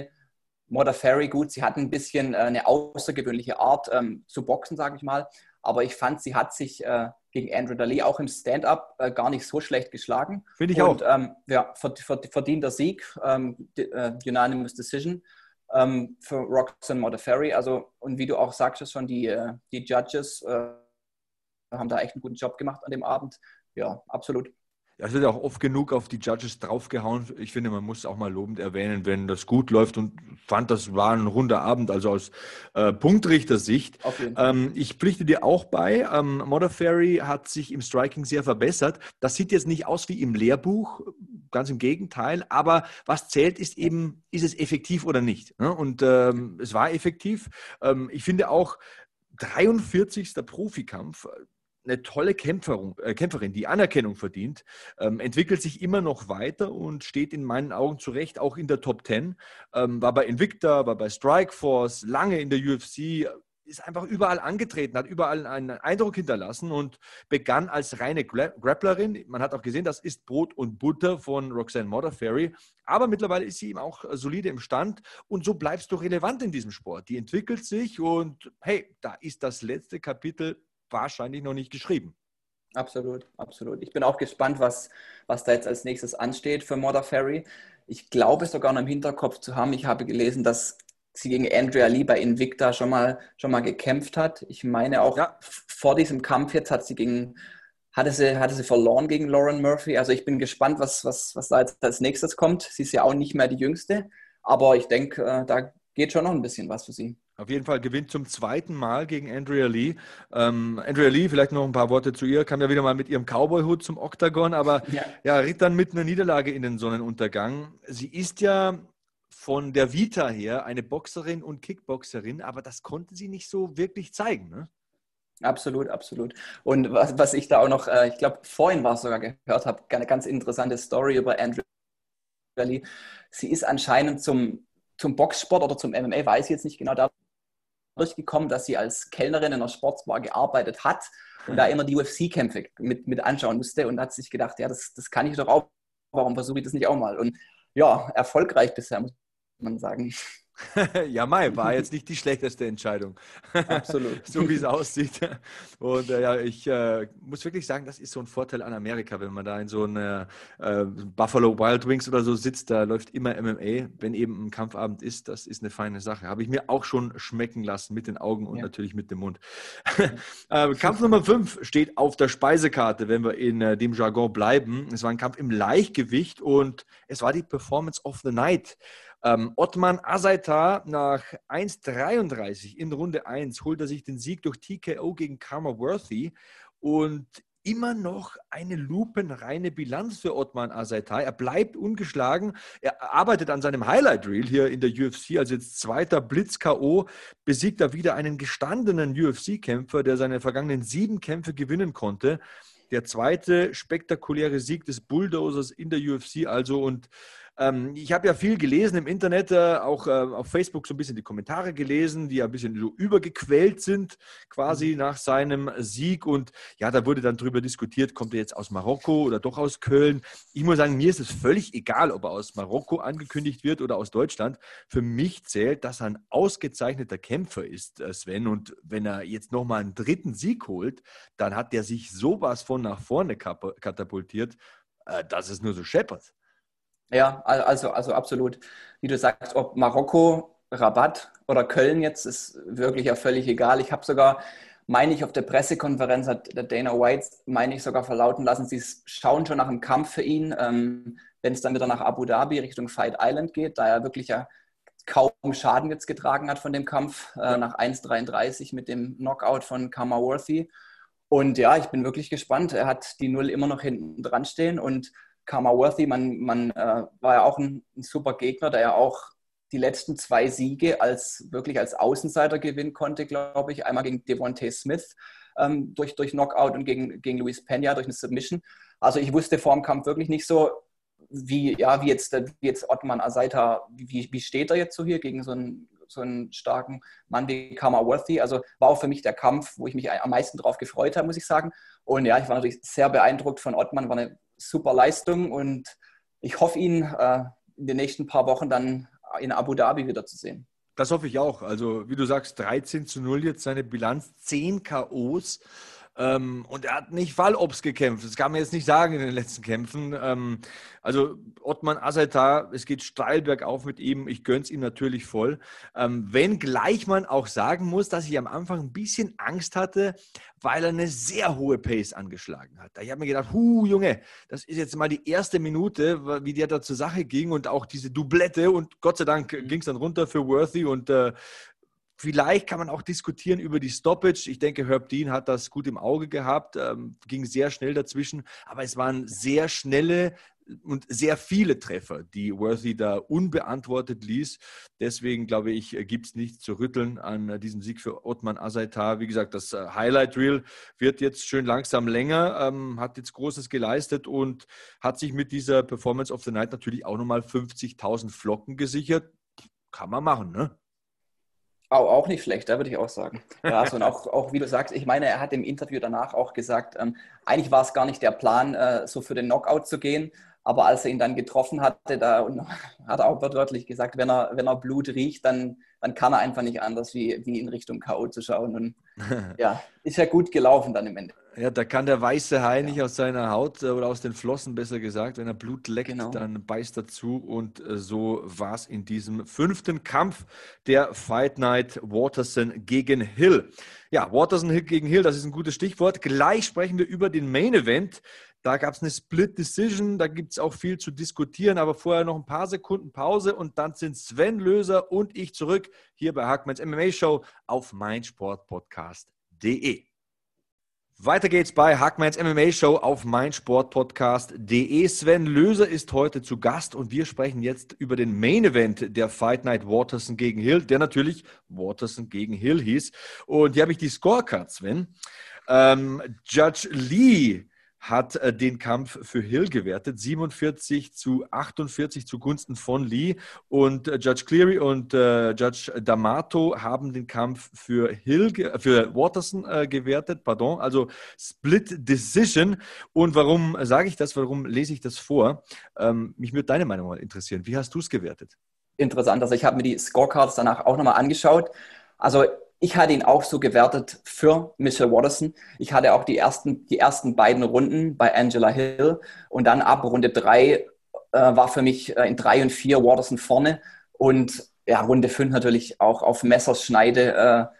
Modafferi, gut, sie hat ein bisschen äh, eine außergewöhnliche Art ähm, zu boxen, sage ich mal. Aber ich fand, sie hat sich äh, gegen Andrew Daly auch im Stand-up äh, gar nicht so schlecht geschlagen. Finde ich Und, auch. Ähm, ja, verdienter Sieg, ähm, äh, Unanimous Decision ähm, für Roxanne Modafferi. Also, und wie du auch sagst, schon die, äh, die Judges äh, haben da echt einen guten Job gemacht an dem Abend. Ja, absolut. Es wird auch oft genug auf die Judges draufgehauen. Ich finde, man muss auch mal lobend erwähnen, wenn das gut läuft und fand, das war ein runder Abend, also aus äh, Punktrichtersicht. Ähm, ich pflichte dir auch bei, ähm, Modafferi hat sich im Striking sehr verbessert. Das sieht jetzt nicht aus wie im Lehrbuch, ganz im Gegenteil, aber was zählt ist eben, ist es effektiv oder nicht? Ne? Und ähm, es war effektiv. Ähm, ich finde auch, 43. Profikampf, eine tolle Kämpferin, äh, Kämpferin die Anerkennung verdient, ähm, entwickelt sich immer noch weiter und steht in meinen Augen zu Recht auch in der Top 10. Ähm, war bei Invicta, war bei Strikeforce, lange in der UFC, ist einfach überall angetreten, hat überall einen Eindruck hinterlassen und begann als reine Grapplerin. Man hat auch gesehen, das ist Brot und Butter von Roxanne Modafferi. Aber mittlerweile ist sie eben auch solide im Stand und so bleibst du relevant in diesem Sport. Die entwickelt sich und hey, da ist das letzte Kapitel wahrscheinlich noch nicht geschrieben. Absolut, absolut. Ich bin auch gespannt, was, was da jetzt als nächstes ansteht für Modern Ferry. Ich glaube sogar noch im Hinterkopf zu haben, ich habe gelesen, dass sie gegen Andrea Lee bei Invicta schon mal, schon mal gekämpft hat. Ich meine auch ja. vor diesem Kampf jetzt hat sie gegen, hatte sie, hatte sie verloren gegen Lauren Murphy. Also ich bin gespannt, was, was, was da jetzt als nächstes kommt. Sie ist ja auch nicht mehr die Jüngste, aber ich denke, äh, da geht schon noch ein bisschen was für sie. Auf jeden Fall gewinnt zum zweiten Mal gegen Andrea Lee. Ähm, Andrea Lee, vielleicht noch ein paar Worte zu ihr, kam ja wieder mal mit ihrem Cowboy-Hut zum Oktagon, aber [laughs] ja. ja, ritt dann mit einer Niederlage in den Sonnenuntergang. Sie ist ja von der Vita her eine Boxerin und Kickboxerin, aber das konnte sie nicht so wirklich zeigen. Ne? Absolut, absolut. Und was, was ich da auch noch, äh, ich glaube, vorhin war es sogar gehört habe, eine ganz interessante Story über Andrea Lee. Sie ist anscheinend zum, zum Boxsport oder zum MMA, weiß ich jetzt nicht genau, da durchgekommen, dass sie als Kellnerin in einer Sportsbar gearbeitet hat und da immer die UFC-Kämpfe mit, mit anschauen musste und hat sich gedacht, ja, das, das kann ich doch auch, warum versuche ich das nicht auch mal? Und ja, erfolgreich bisher, muss man sagen. [laughs] ja, Mai war jetzt nicht die schlechteste Entscheidung. Absolut. [laughs] so wie es aussieht. Und äh, ja, ich äh, muss wirklich sagen, das ist so ein Vorteil an Amerika, wenn man da in so einer äh, Buffalo Wild Wings oder so sitzt, da läuft immer MMA, wenn eben ein Kampfabend ist, das ist eine feine Sache. Habe ich mir auch schon schmecken lassen mit den Augen und ja. natürlich mit dem Mund. [laughs] Äh, Kampf Nummer 5 steht auf der Speisekarte, wenn wir in äh, dem Jargon bleiben. Es war ein Kampf im Leichtgewicht und es war die Performance of the Night. Ähm, Ottman Asaita nach 1,33 in Runde 1 holt er sich den Sieg durch TKO gegen Karma Worthy und immer noch eine lupenreine Bilanz für Ottman Asaita. Er bleibt ungeschlagen. Er arbeitet an seinem Highlight Reel hier in der UFC. Also jetzt zweiter Blitz-KO besiegt er wieder einen gestandenen UFC-Kämpfer, der seine vergangenen sieben Kämpfe gewinnen konnte. Der zweite spektakuläre Sieg des Bulldozers in der UFC also und ähm, ich habe ja viel gelesen im Internet, äh, auch äh, auf Facebook so ein bisschen die Kommentare gelesen, die ja ein bisschen so übergequält sind, quasi mhm. nach seinem Sieg. Und ja, da wurde dann darüber diskutiert, kommt er jetzt aus Marokko oder doch aus Köln. Ich muss sagen, mir ist es völlig egal, ob er aus Marokko angekündigt wird oder aus Deutschland. Für mich zählt, dass er ein ausgezeichneter Kämpfer ist, äh, Sven. Und wenn er jetzt nochmal einen dritten Sieg holt, dann hat er sich sowas von nach vorne katapultiert, äh, dass es nur so scheppert. Ja, also, also absolut. Wie du sagst, ob Marokko, Rabat oder Köln jetzt, ist wirklich ja völlig egal. Ich habe sogar, meine ich, auf der Pressekonferenz hat der Dana White, meine ich, sogar verlauten lassen, sie schauen schon nach einem Kampf für ihn, ähm, wenn es dann wieder nach Abu Dhabi Richtung Fight Island geht, da er wirklich ja kaum Schaden jetzt getragen hat von dem Kampf äh, nach 1,33 mit dem Knockout von Kamaworthy. Und ja, ich bin wirklich gespannt. Er hat die Null immer noch hinten dran stehen und Karma Worthy, man, man äh, war ja auch ein, ein, super Gegner, der ja auch die letzten zwei Siege als wirklich als Außenseiter gewinnen konnte, glaube ich. Einmal gegen Devontae Smith ähm, durch, durch Knockout und gegen, gegen Luis Pena durch eine Submission. Also ich wusste vor dem Kampf wirklich nicht so, wie, ja, wie, jetzt, wie jetzt Ottman Asaita, wie, wie steht er jetzt so hier gegen so einen, so einen starken Mann wie Karma Worthy. Also war auch für mich der Kampf, wo ich mich am meisten drauf gefreut habe, muss ich sagen. Und ja, ich war natürlich sehr beeindruckt von Ottman, war eine super Leistung und ich hoffe ihn äh, in den nächsten paar Wochen dann in Abu Dhabi wiederzusehen. Das hoffe ich auch. Also, wie du sagst, 13 zu 0 jetzt seine Bilanz, 10 K.O.s. Ähm, und er hat nicht Fallobst gekämpft. Das kann man jetzt nicht sagen in den letzten Kämpfen. Ähm, also Ottmann Asaitar, es geht steil bergauf mit ihm. Ich gönne es ihm natürlich voll. Ähm, wenn gleich man auch sagen muss, dass ich am Anfang ein bisschen Angst hatte, weil er eine sehr hohe Pace angeschlagen hat. Ich habe mir gedacht, hu, Junge, das ist jetzt mal die erste Minute, wie der da zur Sache ging und auch diese Doublette und Gott sei Dank mhm. ging es dann runter für Worthy und äh, Vielleicht kann man auch diskutieren über die Stoppage. Ich denke, Herb Dean hat das gut im Auge gehabt, ähm, ging sehr schnell dazwischen, aber es waren sehr schnelle und sehr viele Treffer, die Worthy da unbeantwortet ließ. Deswegen glaube ich, gibt es nichts zu rütteln an diesem Sieg für Ottman Azaitar. Wie gesagt, das äh, Highlight Reel wird jetzt schön langsam länger, ähm, hat jetzt Großes geleistet und hat sich mit dieser Performance of the Night natürlich auch nochmal 50.000 Flocken gesichert. Kann man machen, ne? Auch, auch nicht schlecht, da würde ich auch sagen. Ja, also und auch, auch wie du sagst, ich meine, er hat im Interview danach auch gesagt, ähm, eigentlich war es gar nicht der Plan, äh, so für den Knockout zu gehen, aber als er ihn dann getroffen hatte, da hat er auch wörtlich gesagt, wenn er, wenn er Blut riecht, dann, dann kann er einfach nicht anders, wie, wie in Richtung K.O. zu schauen. Und [laughs] ja, ist ja gut gelaufen dann im Endeffekt. Ja, da kann der weiße Hai ja. nicht aus seiner Haut äh, oder aus den Flossen, besser gesagt. Wenn er Blut leckt, genau. dann beißt er zu. Und äh, so war es in diesem fünften Kampf der Fight Night Waterson gegen Hill. Ja, Waterson gegen Hill, das ist ein gutes Stichwort. Gleich sprechen wir über den Main Event. Da gab es eine Split Decision, da gibt es auch viel zu diskutieren, aber vorher noch ein paar Sekunden Pause und dann sind Sven Löser und ich zurück hier bei Hackmans MMA Show auf meinsportpodcast.de. Weiter geht's bei Hackmans MMA Show auf meinsportpodcast.de. Sven Löser ist heute zu Gast und wir sprechen jetzt über den Main Event der Fight Night Waterson gegen Hill, der natürlich Waterson gegen Hill hieß. Und hier habe ich die Scorecards, Sven. Ähm, Judge Lee hat äh, den Kampf für Hill gewertet, 47 zu 48 zugunsten von Lee. Und äh, Judge Cleary und äh, Judge D'Amato haben den Kampf für Hill, für Watterson gewertet, pardon, also Split Decision. Und warum sage ich das? Warum lese ich das vor? Ähm, mich würde deine Meinung mal interessieren. Wie hast du es gewertet? Interessant. Also ich habe mir die Scorecards danach auch nochmal angeschaut. Also ich hatte ihn auch so gewertet für Michelle Watterson. Ich hatte auch die ersten, die ersten beiden Runden bei Angela Hill und dann ab Runde drei äh, war für mich äh, in drei und vier Watterson vorne und ja, Runde fünf natürlich auch auf Messerschneide äh,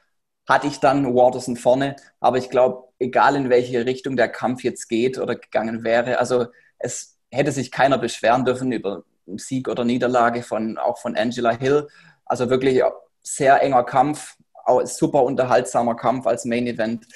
hatte ich dann Watterson vorne. Aber ich glaube, egal in welche Richtung der Kampf jetzt geht oder gegangen wäre, also es hätte sich keiner beschweren dürfen über Sieg oder Niederlage von, auch von Angela Hill. Also wirklich sehr enger Kampf, auch super unterhaltsamer Kampf als Main Event.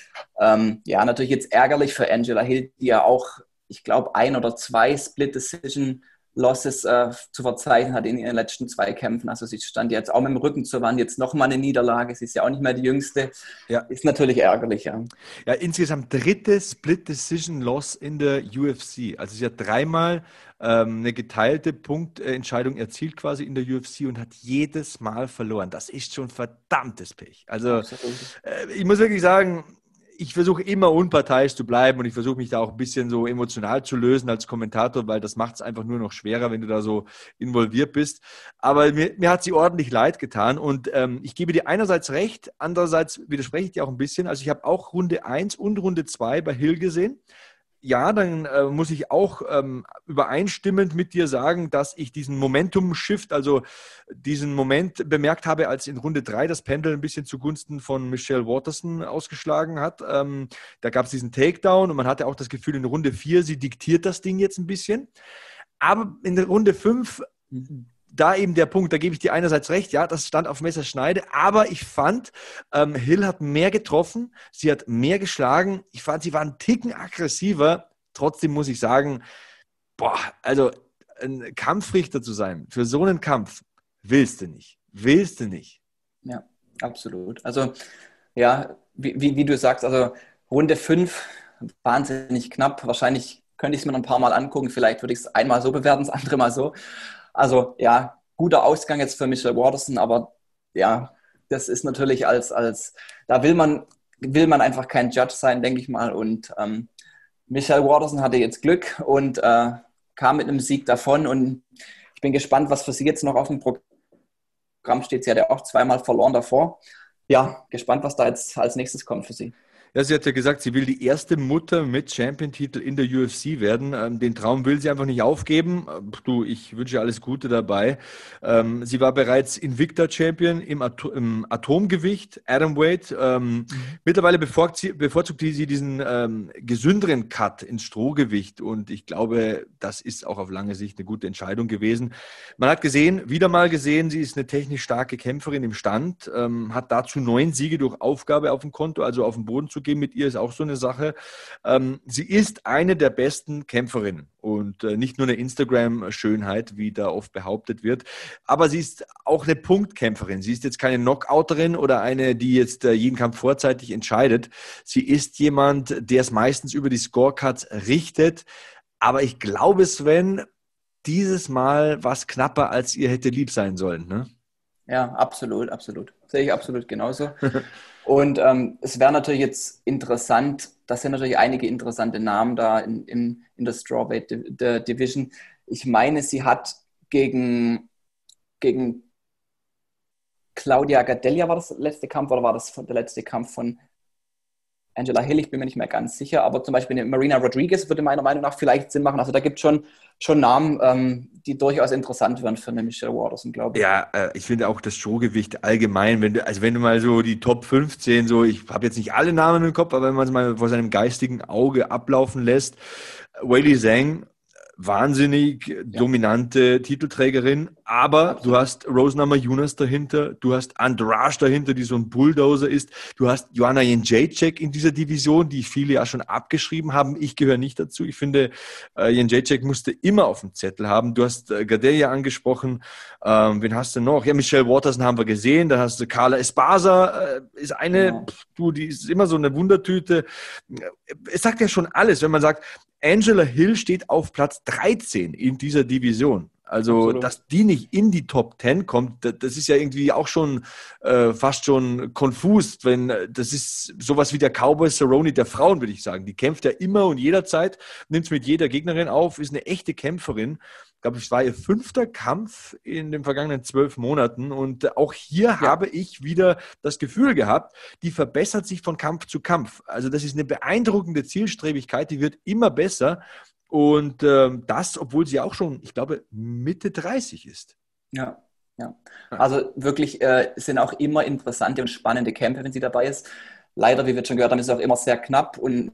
Ähm, ja, natürlich jetzt ärgerlich für Angela Hill, die ja auch, ich glaube, ein oder zwei Split Decision Losses äh, zu verzeichnen hat in ihren letzten zwei Kämpfen. Also sie stand jetzt auch mit dem Rücken zur Wand, jetzt nochmal eine Niederlage. Sie ist ja auch nicht mehr die jüngste. Ja. Ist natürlich ärgerlich, ja. Ja, insgesamt dritte Split Decision Loss in der UFC. Also sie hat dreimal ähm, eine geteilte Punktentscheidung erzielt quasi in der UFC und hat jedes Mal verloren. Das ist schon verdammtes Pech. Also äh, ich muss wirklich sagen, ich versuche immer unparteiisch zu bleiben und ich versuche mich da auch ein bisschen so emotional zu lösen als Kommentator, weil das macht es einfach nur noch schwerer, wenn du da so involviert bist. Aber mir, mir hat sie ordentlich leid getan und ähm, ich gebe dir einerseits recht, andererseits widerspreche ich dir auch ein bisschen. Also ich habe auch Runde 1 und Runde 2 bei Hill gesehen ja, dann äh, muss ich auch ähm, übereinstimmend mit dir sagen, dass ich diesen Momentum-Shift, also diesen Moment bemerkt habe, als in Runde 3 das Pendel ein bisschen zugunsten von Michelle Watterson ausgeschlagen hat. Ähm, da gab es diesen Takedown und man hatte auch das Gefühl, in Runde 4, sie diktiert das Ding jetzt ein bisschen. Aber in Runde 5 da eben der Punkt, da gebe ich dir einerseits recht, ja, das stand auf Messerschneide, aber ich fand, ähm, Hill hat mehr getroffen, sie hat mehr geschlagen, ich fand, sie war ein Ticken aggressiver, trotzdem muss ich sagen, boah, also ein Kampfrichter zu sein, für so einen Kampf, willst du nicht, willst du nicht. Ja, absolut. Also, ja, wie, wie, wie du sagst, also Runde 5, wahnsinnig knapp, wahrscheinlich könnte ich es mir noch ein paar Mal angucken, vielleicht würde ich es einmal so bewerten, das andere mal so. Also ja, guter Ausgang jetzt für Michelle Watterson, aber ja, das ist natürlich als, als da will man, will man einfach kein Judge sein, denke ich mal. Und ähm, Michelle Watterson hatte jetzt Glück und äh, kam mit einem Sieg davon und ich bin gespannt, was für sie jetzt noch auf dem Programm steht. Sie hat ja auch zweimal verloren davor. Ja, gespannt, was da jetzt als nächstes kommt für sie. Ja, sie hat ja gesagt, sie will die erste Mutter mit Champion-Titel in der UFC werden. Ähm, den Traum will sie einfach nicht aufgeben. Du, ich wünsche alles Gute dabei. Ähm, sie war bereits Invicta-Champion im, Atom im, Atomgewicht, Adam Wade. Ähm, mhm. Mittlerweile bevorzugt sie, diesen ähm, gesünderen Cut ins Strohgewicht. Und ich glaube, das ist auch auf lange Sicht eine gute Entscheidung gewesen. Man hat gesehen, wieder mal gesehen, sie ist eine technisch starke Kämpferin im Stand, ähm, hat dazu neun Siege durch Aufgabe auf dem Konto, also auf dem Boden zu gehen mit ihr ist auch so eine Sache. Ähm, sie ist eine der besten Kämpferinnen und äh, nicht nur eine Instagram-Schönheit, wie da oft behauptet wird, aber sie ist auch eine Punktkämpferin. Sie ist jetzt keine Knockouterin oder eine, die jetzt äh, jeden Kampf vorzeitig entscheidet. Sie ist jemand, der es meistens über die Scorecards richtet. Aber ich glaube, Sven, dieses Mal was knapper, als ihr hätte lieb sein sollen. Ne? Ja, absolut, absolut. Sehe ich absolut genauso. [laughs] Und ähm, es wäre natürlich jetzt interessant, das sind natürlich einige interessante Namen da in, in, in der Strawweight Division. Ich meine, sie hat gegen, gegen Claudia Gadelia war das letzte Kampf oder war das der letzte Kampf von Angela Hill, ich bin mir nicht mehr ganz sicher, aber zum Beispiel eine Marina Rodriguez würde meiner Meinung nach vielleicht Sinn machen. Also da gibt es schon, schon Namen, ähm, die durchaus interessant wären für eine Michelle Watterson, glaube ich. Ja, äh, ich finde auch das Showgewicht allgemein, wenn du, also wenn du mal so die Top 15, so, ich habe jetzt nicht alle Namen im Kopf, aber wenn man es mal vor seinem geistigen Auge ablaufen lässt, Whaley Zhang wahnsinnig ja. dominante Titelträgerin, aber du hast Rosenhammer Yunus dahinter, du hast Andrasch dahinter, die so ein Bulldozer ist, du hast Joanna Jędrzejczyk in dieser Division, die viele ja schon abgeschrieben haben. Ich gehöre nicht dazu. Ich finde, äh, Jędrzejczyk musste immer auf dem Zettel haben. Du hast äh, Gadelia angesprochen. Ähm, wen hast du noch? Ja, Michelle Watterson haben wir gesehen. Da hast du Carla Espasa, äh, ist eine, ja. pf, du, die ist immer so eine Wundertüte. Es sagt ja schon alles, wenn man sagt, Angela Hill steht auf Platz 13 in dieser Division. Also, Absolut. dass die nicht in die Top 10 kommt, das ist ja irgendwie auch schon äh, fast schon konfus, wenn äh, das ist sowas wie der Cowboy Cerrone der Frauen, würde ich sagen. Die kämpft ja immer und jederzeit, nimmt es mit jeder Gegnerin auf, ist eine echte Kämpferin. Ich glaube, es war ihr fünfter Kampf in den vergangenen zwölf Monaten. Und auch hier ja. habe ich wieder das Gefühl gehabt, die verbessert sich von Kampf zu Kampf. Also das ist eine beeindruckende Zielstrebigkeit, die wird immer besser. Und ähm, das, obwohl sie auch schon, ich glaube, Mitte 30 ist. Ja, ja. Also wirklich äh, sind auch immer interessante und spannende Kämpfe, wenn sie dabei ist. Leider, wie wir schon gehört haben, ist es auch immer sehr knapp und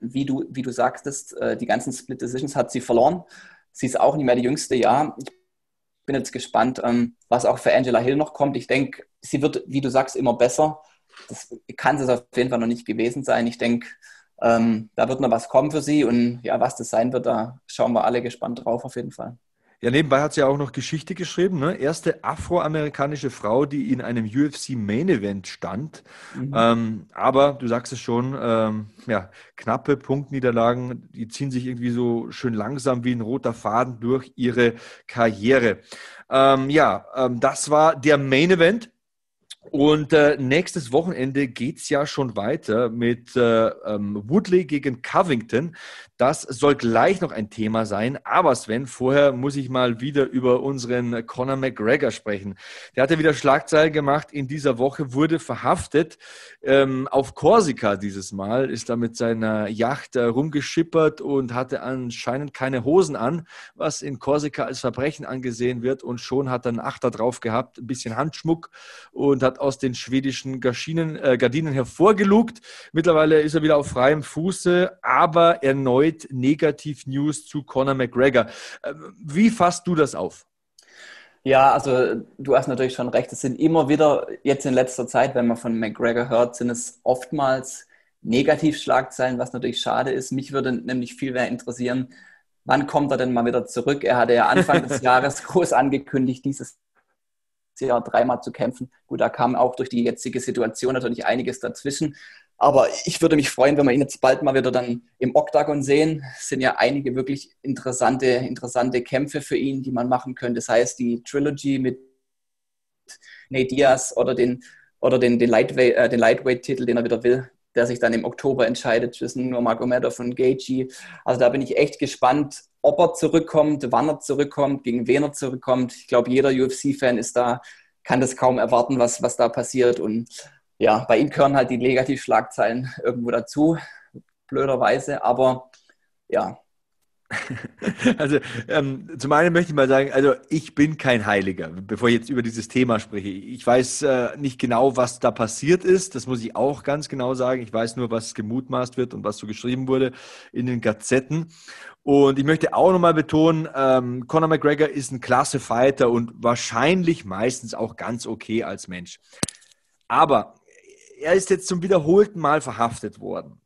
wie du, wie du sagtest, äh, die ganzen Split Decisions hat sie verloren. Sie ist auch nicht mehr die jüngste, ja. Ich bin jetzt gespannt, ähm, was auch für Angela Hill noch kommt. Ich denke, sie wird, wie du sagst, immer besser. Das kann es auf jeden Fall noch nicht gewesen sein. Ich denke, ähm, da wird noch was kommen für sie und ja, was das sein wird, da schauen wir alle gespannt drauf auf jeden Fall. Ja, nebenbei hat sie ja auch noch Geschichte geschrieben. Ne? Erste afroamerikanische Frau, die in einem UFC Main Event stand. Mhm. Ähm, aber du sagst es schon, ähm, ja, knappe Punktniederlagen, die ziehen sich irgendwie so schön langsam wie ein roter Faden durch ihre Karriere. Ähm, ja, ähm, das war der Main Event. Und äh, nächstes Wochenende geht es ja schon weiter mit äh, ähm, Woodley gegen Covington. Das soll gleich noch ein Thema sein. Aber Sven, vorher muss ich mal wieder über unseren Conor McGregor sprechen. Der hatte wieder Schlagzeilen gemacht in dieser Woche, wurde verhaftet ähm, auf Korsika dieses Mal, ist da mit seiner Yacht äh, rumgeschippert und hatte anscheinend keine Hosen an, was in Korsika als Verbrechen angesehen wird. Und schon hat er einen Achter drauf gehabt, ein bisschen Handschmuck und hat aus den schwedischen Gardinen, äh, Gardinen hervorgelugt. Mittlerweile ist er wieder auf freiem Fuße, aber erneut erneut Negativ-News zu Conor McGregor. Ähm, wie fasst du das auf? Ja, also du hast natürlich schon recht. Es sind immer wieder, jetzt in letzter Zeit, wenn man von McGregor hört, sind es oftmals Negativschlagzeilen, was natürlich schade ist. Mich würde nämlich viel mehr interessieren, wann kommt er denn mal wieder zurück? Er hatte ja Anfang des [laughs] Jahres groß angekündigt, dieses Jahr dreimal zu kämpfen. Gut, da kam auch durch die jetzige Situation natürlich einiges dazwischen. Aber ich würde mich freuen, wenn wir ihn jetzt bald mal wieder dann im Oktagon sehen. Es sind ja einige wirklich interessante, interessante Kämpfe für ihn, die man machen könnte. Das heißt, die Trilogy mit Nate Diaz oder den, oder den, den, Lightweight, äh, den Lightweight-Titel, den er wieder will, der sich dann im Oktober entscheidet zwischen Nurmagomedov und Gaethje. Also da bin ich echt gespannt, ob er zurückkommt, wann er zurückkommt, gegen wen er zurückkommt. Ich glaube, jeder UFC-Fan ist da kann das kaum erwarten, was, was da passiert. Und ja, bei ihm gehören halt die Negativschlagzeilen irgendwo dazu, blöderweise. Aber ja, [laughs] Also ähm, zum einen möchte ich mal sagen, also ich bin kein Heiliger, bevor ich jetzt über dieses Thema spreche. Ich weiß äh, nicht genau, was da passiert ist. Das muss ich auch ganz genau sagen. Ich weiß nur, was gemutmaßt wird und was so geschrieben wurde in den Gazetten. Und ich möchte auch nochmal betonen, ähm, Conor McGregor ist ein klasse Fighter und wahrscheinlich meistens auch ganz okay als Mensch. Aber er ist jetzt zum wiederholten Mal verhaftet worden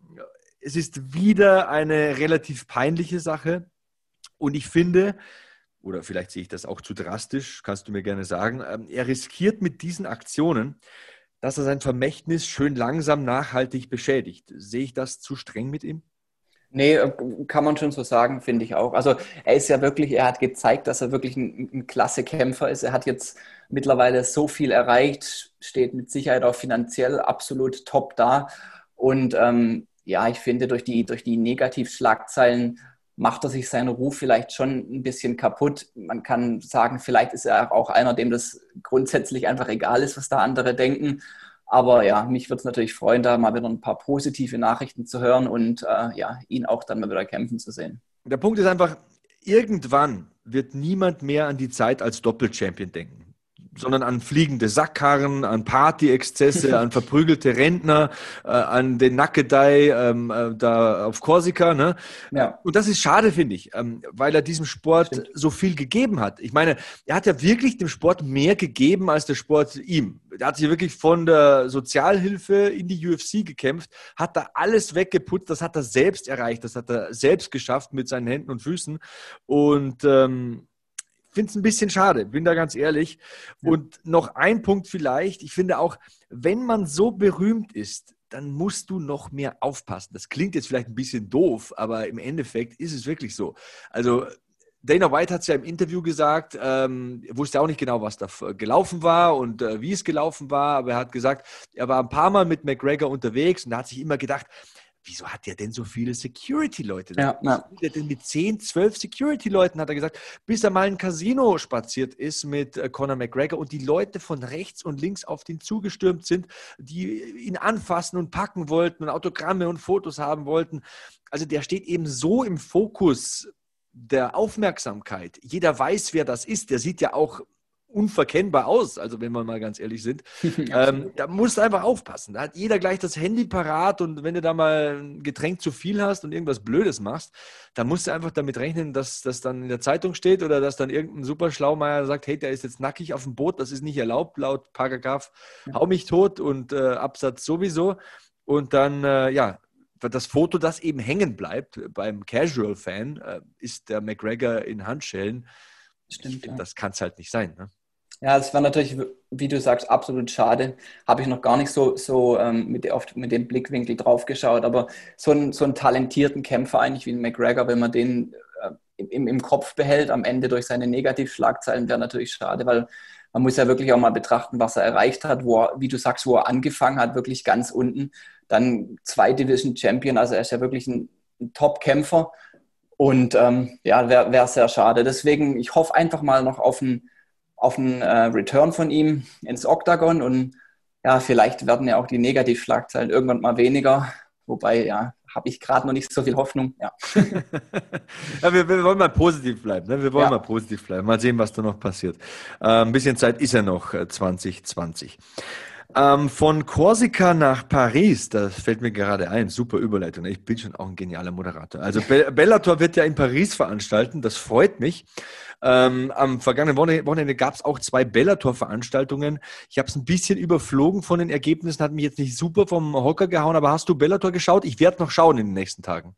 es ist wieder eine relativ peinliche Sache. Und ich finde, oder vielleicht sehe ich das auch zu drastisch, kannst du mir gerne sagen, ähm, er riskiert mit diesen Aktionen, dass er sein Vermächtnis schön langsam nachhaltig beschädigt. Sehe ich das zu streng mit ihm? Nee, äh, kann man schon so sagen, finde ich auch. Also er ist ja wirklich, er hat gezeigt, dass er wirklich ein, ein klasse Kämpfer ist. Er hat jetzt mittlerweile so viel erreicht, steht mit Sicherheit auch finanziell absolut top da. Und ähm, ja, ich finde, durch die, durch die Negativschlagzeilen macht er sich seinen Ruf vielleicht schon ein bisschen kaputt. Man kann sagen, vielleicht ist er auch einer, dem das grundsätzlich einfach egal ist, was da andere denken. Aber ja, mich würde es natürlich freuen, da mal wieder ein paar positive Nachrichten zu hören und äh, ja, ihn auch dann mal wieder kämpfen zu sehen. Der Punkt ist einfach, irgendwann wird niemand mehr an die Zeit als Doppelchampion denken sondern an fliegende Sackkarren, an Partyexzesse, [laughs] an verprügelte Rentner, äh, an den Nackedei ähm, äh, da auf Korsika. Ne? Ja. Und das ist schade, finde ich, ähm, weil er diesem Sport Stimmt. so viel gegeben hat. Ich meine, er hat ja wirklich dem Sport mehr gegeben als der Sport ihm. Er hat sich wirklich von der Sozialhilfe in die UFC gekämpft, hat da alles weggeputzt, das hat er selbst erreicht, das hat er selbst geschafft mit seinen Händen und Füßen. Und ähm, finde es ein bisschen schade, bin da ganz ehrlich. Ja. Und noch ein Punkt vielleicht, ich finde auch, wenn man so berühmt ist, dann musst du noch mehr aufpassen. Das klingt jetzt vielleicht ein bisschen doof, aber im Endeffekt ist es wirklich so. Also Dana White hat es ja im Interview gesagt, ähm, wusste auch nicht genau, was da gelaufen war und äh, wie es gelaufen war, aber er hat gesagt, er war ein paar Mal mit McGregor unterwegs und hat sich immer gedacht, wieso hat der denn so viele Security-Leute? Ja, ja. Der denn mit 10, 12 Security-Leuten, hat er gesagt, bis er mal ein Casino spaziert ist mit äh, Conor McGregor und die Leute von rechts und links auf den zugestürmt sind, die ihn anfassen und packen wollten und Autogramme und Fotos haben wollten. Also der steht eben so im Fokus der Aufmerksamkeit. Jeder weiß, wer das ist. Der sieht ja auch unverkennbar aus, also wenn wir mal ganz ehrlich sind. [laughs] ähm, da musst du einfach aufpassen. Da hat jeder gleich das Handy parat und wenn du da mal ein Getränk zu viel hast und irgendwas Blödes machst, dann musst du einfach damit rechnen, dass das dann in der Zeitung steht oder dass dann irgendein super Schlaumeier sagt, hey, der ist jetzt nackig auf dem Boot, das ist nicht erlaubt laut Paragraph, hau mich tot und äh, Absatz sowieso. Und dann, äh, ja, das Foto, das eben hängen bleibt beim Casual-Fan, äh, ist der McGregor in Handschellen. Stimmt, find, ja. Das kann es halt nicht sein. Ne? Ja, es war natürlich, wie du sagst, absolut schade. Habe ich noch gar nicht so, so ähm, mit, oft mit dem Blickwinkel drauf geschaut. Aber so, ein, so einen talentierten Kämpfer eigentlich wie ein McGregor, wenn man den äh, im, im Kopf behält, am Ende durch seine Negativschlagzeilen, wäre natürlich schade, weil man muss ja wirklich auch mal betrachten, was er erreicht hat, wo er, wie du sagst, wo er angefangen hat, wirklich ganz unten. Dann zwei Division Champion, also er ist ja wirklich ein, ein Top-Kämpfer. Und ähm, ja, wäre wär sehr schade. Deswegen, ich hoffe einfach mal noch auf einen auf einen äh, Return von ihm ins Octagon und ja, vielleicht werden ja auch die Negativschlagzeilen irgendwann mal weniger. Wobei, ja, habe ich gerade noch nicht so viel Hoffnung. Ja, [laughs] ja wir, wir, wollen mal positiv bleiben. Ne? Wir wollen ja. mal positiv bleiben. Mal sehen, was da noch passiert. Äh, ein bisschen Zeit ist ja noch äh, 2020. Ähm, von Korsika nach Paris, das fällt mir gerade ein, super Überleitung. Ich bin schon auch ein genialer Moderator. Also [laughs] Bellator wird ja in Paris veranstalten, das freut mich. Ähm, am vergangenen Wochenende gab es auch zwei Bellator-Veranstaltungen. Ich habe es ein bisschen überflogen von den Ergebnissen, hat mich jetzt nicht super vom Hocker gehauen, aber hast du Bellator geschaut? Ich werde noch schauen in den nächsten Tagen.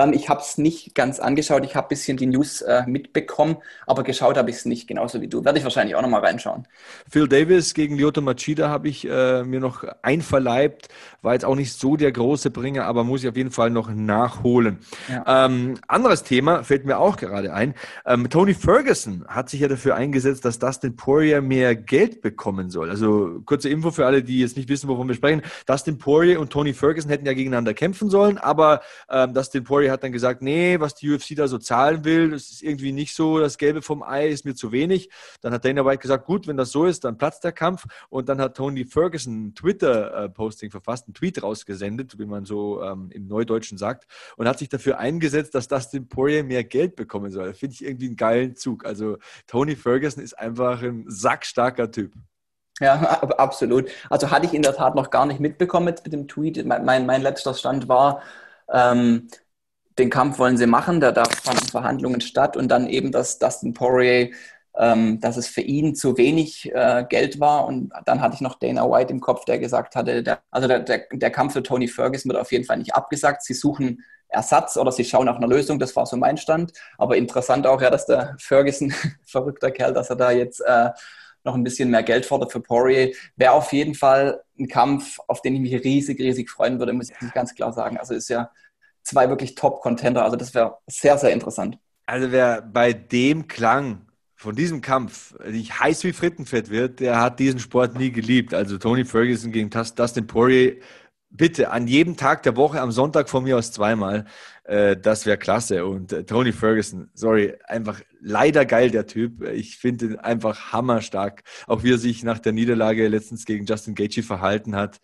Ähm, ich habe es nicht ganz angeschaut. Ich habe ein bisschen die News äh, mitbekommen, aber geschaut habe ich es nicht, genauso wie du. Werde ich wahrscheinlich auch nochmal reinschauen. Phil Davis gegen Lyoto Machida habe ich äh, mir noch einverleibt. War jetzt auch nicht so der große Bringer, aber muss ich auf jeden Fall noch nachholen. Ja. Ähm, anderes Thema fällt mir auch gerade ein. Ähm, Tony Ferguson hat sich ja dafür eingesetzt, dass Dustin Poirier mehr Geld bekommen soll. Also kurze Info für alle, die jetzt nicht wissen, wovon wir sprechen. Dustin Poirier und Tony Ferguson hätten ja gegeneinander kämpfen sollen, aber ähm, Dustin Poirier hat dann gesagt, nee, was die UFC da so zahlen will, das ist irgendwie nicht so, das Gelbe vom Ei ist mir zu wenig. Dann hat Dana White gesagt, gut, wenn das so ist, dann platzt der Kampf. Und dann hat Tony Ferguson ein Twitter-Posting verfasst, einen Tweet rausgesendet, wie man so ähm, im Neudeutschen sagt, und hat sich dafür eingesetzt, dass Dustin Poirier mehr Geld bekommen soll. Finde ich irgendwie einen geilen Zug. Also Tony Ferguson ist einfach ein sackstarker Typ. Ja, absolut. Also hatte ich in der Tat noch gar nicht mitbekommen mit dem Tweet. Mein, mein letzter Stand war, ähm, den Kampf wollen sie machen, da, da fanden Verhandlungen statt und dann eben, dass Dustin Poirier, ähm, dass es für ihn zu wenig äh, Geld war und dann hatte ich noch Dana White im Kopf, der gesagt hatte, der, also der, der, der Kampf für Tony Ferguson wird auf jeden Fall nicht abgesagt. Sie suchen Ersatz oder sie schauen nach einer Lösung, das war so mein Stand. Aber interessant auch, ja, dass der Ferguson, [laughs] verrückter Kerl, dass er da jetzt äh, noch ein bisschen mehr Geld fordert für Poirier, wäre auf jeden Fall ein Kampf, auf den ich mich riesig, riesig freuen würde, muss ich ganz klar sagen. Also ist ja zwei wirklich Top-Contender, also das wäre sehr, sehr interessant. Also wer bei dem Klang von diesem Kampf nicht heiß wie Frittenfett wird, der hat diesen Sport nie geliebt. Also Tony Ferguson gegen Dustin Poirier, bitte an jedem Tag der Woche, am Sonntag von mir aus zweimal. Äh, das wäre klasse. Und äh, Tony Ferguson, sorry, einfach leider geil, der Typ. Ich finde ihn einfach hammerstark. Auch wie er sich nach der Niederlage letztens gegen Justin Gaethje verhalten hat.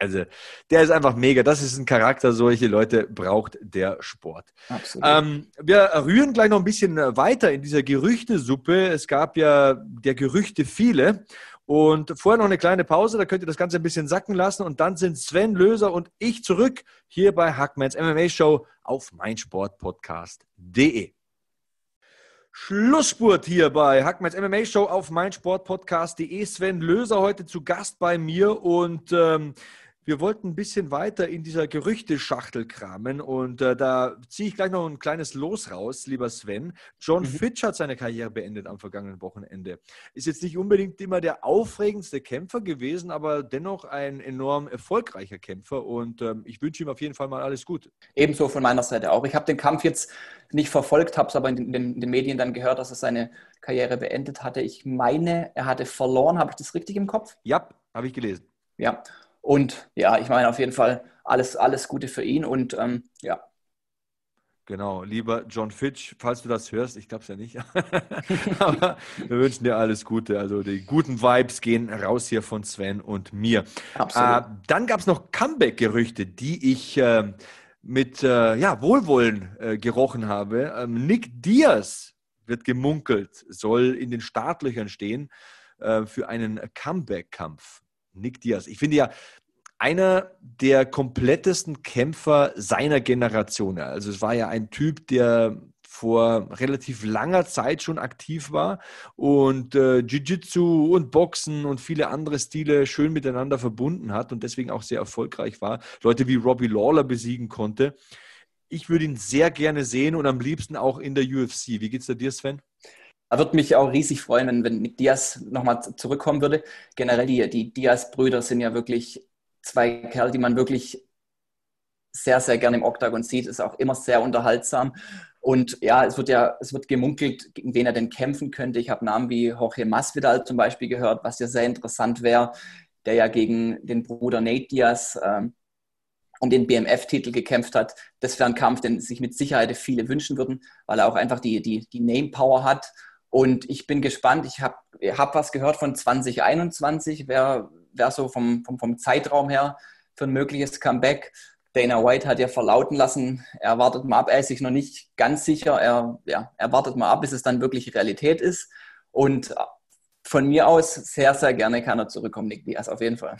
Also, der ist einfach mega. Das ist ein Charakter, solche Leute braucht der Sport. Absolut. Ähm, wir rühren gleich noch ein bisschen weiter in dieser Gerüchtesuppe. Es gab ja der Gerüchte viele. Und vorher noch eine kleine Pause, da könnt ihr das Ganze ein bisschen sacken lassen. Und dann sind Sven Löser und ich zurück hier bei Hackmans MMA Show auf meinsportpodcast.de. Schlussspurt hier bei Hackmans MMA Show auf meinsportpodcast.de. Sven Löser heute zu Gast bei mir und ähm, wir wollten ein bisschen weiter in dieser Gerüchteschachtel kramen und äh, da ziehe ich gleich noch ein kleines Los raus, lieber Sven. John mhm. Fitch hat seine Karriere beendet am vergangenen Wochenende. Ist jetzt nicht unbedingt immer der aufregendste Kämpfer gewesen, aber dennoch ein enorm erfolgreicher Kämpfer und ähm, ich wünsche ihm auf jeden Fall mal alles Gute. Ebenso von meiner Seite auch. Ich habe den Kampf jetzt nicht verfolgt, habe es aber in den, in den Medien dann gehört, dass er seine Karriere beendet hatte. Ich meine, er hatte verloren. Habe ich das richtig im Kopf? Ja, habe ich gelesen. Ja, und ja, ich meine auf jeden Fall alles, alles Gute für ihn und ähm, ja. Genau, lieber John Fitch, falls du das hörst, ich glaube es ja nicht, [laughs] aber wir wünschen dir alles Gute. Also die guten Vibes gehen raus hier von Sven und mir. Absolut. Äh, dann gab es noch Comeback-Gerüchte, die ich äh, mit äh, ja, Wohlwollen äh, gerochen habe. Ähm, Nick Diaz wird gemunkelt, soll in den Startlöchern stehen äh, für einen Comeback-Kampf. Nick Diaz. Ich finde ja, einer der komplettesten Kämpfer seiner Generation. Also es war ja ein Typ, der vor relativ langer Zeit schon aktiv war und äh, Jiu-Jitsu und Boxen und viele andere Stile schön miteinander verbunden hat und deswegen auch sehr erfolgreich war. Leute wie Robbie Lawler besiegen konnte. Ich würde ihn sehr gerne sehen und am liebsten auch in der UFC. Wie geht's dir, Sven? Würde mich auch riesig freuen, wenn, wenn Nick Diaz nochmal zurückkommen würde. Generell, die, die Diaz-Brüder sind ja wirklich zwei Kerle, die man wirklich sehr, sehr gerne im Oktagon sieht. Ist auch immer sehr unterhaltsam. Und ja, es wird ja, es wird gemunkelt, gegen wen er denn kämpfen könnte. Ich habe Namen wie Jorge Masvidal zum Beispiel gehört, was ja sehr interessant wäre, der ja gegen den Bruder Nate Diaz ähm, um den BMF-Titel gekämpft hat. Das wäre ein Kampf, den sich mit Sicherheit viele wünschen würden, weil er auch einfach die, die, die Name-Power hat und ich bin gespannt. Ich habe hab was gehört von 2021, wer, wer so vom, vom, vom Zeitraum her für ein mögliches Comeback. Dana White hat ja verlauten lassen, er wartet mal ab, er ist sich noch nicht ganz sicher, er, ja, er wartet mal ab, bis es dann wirklich Realität ist. Und von mir aus sehr, sehr gerne kann er zurückkommen, Nick Diaz, auf jeden Fall.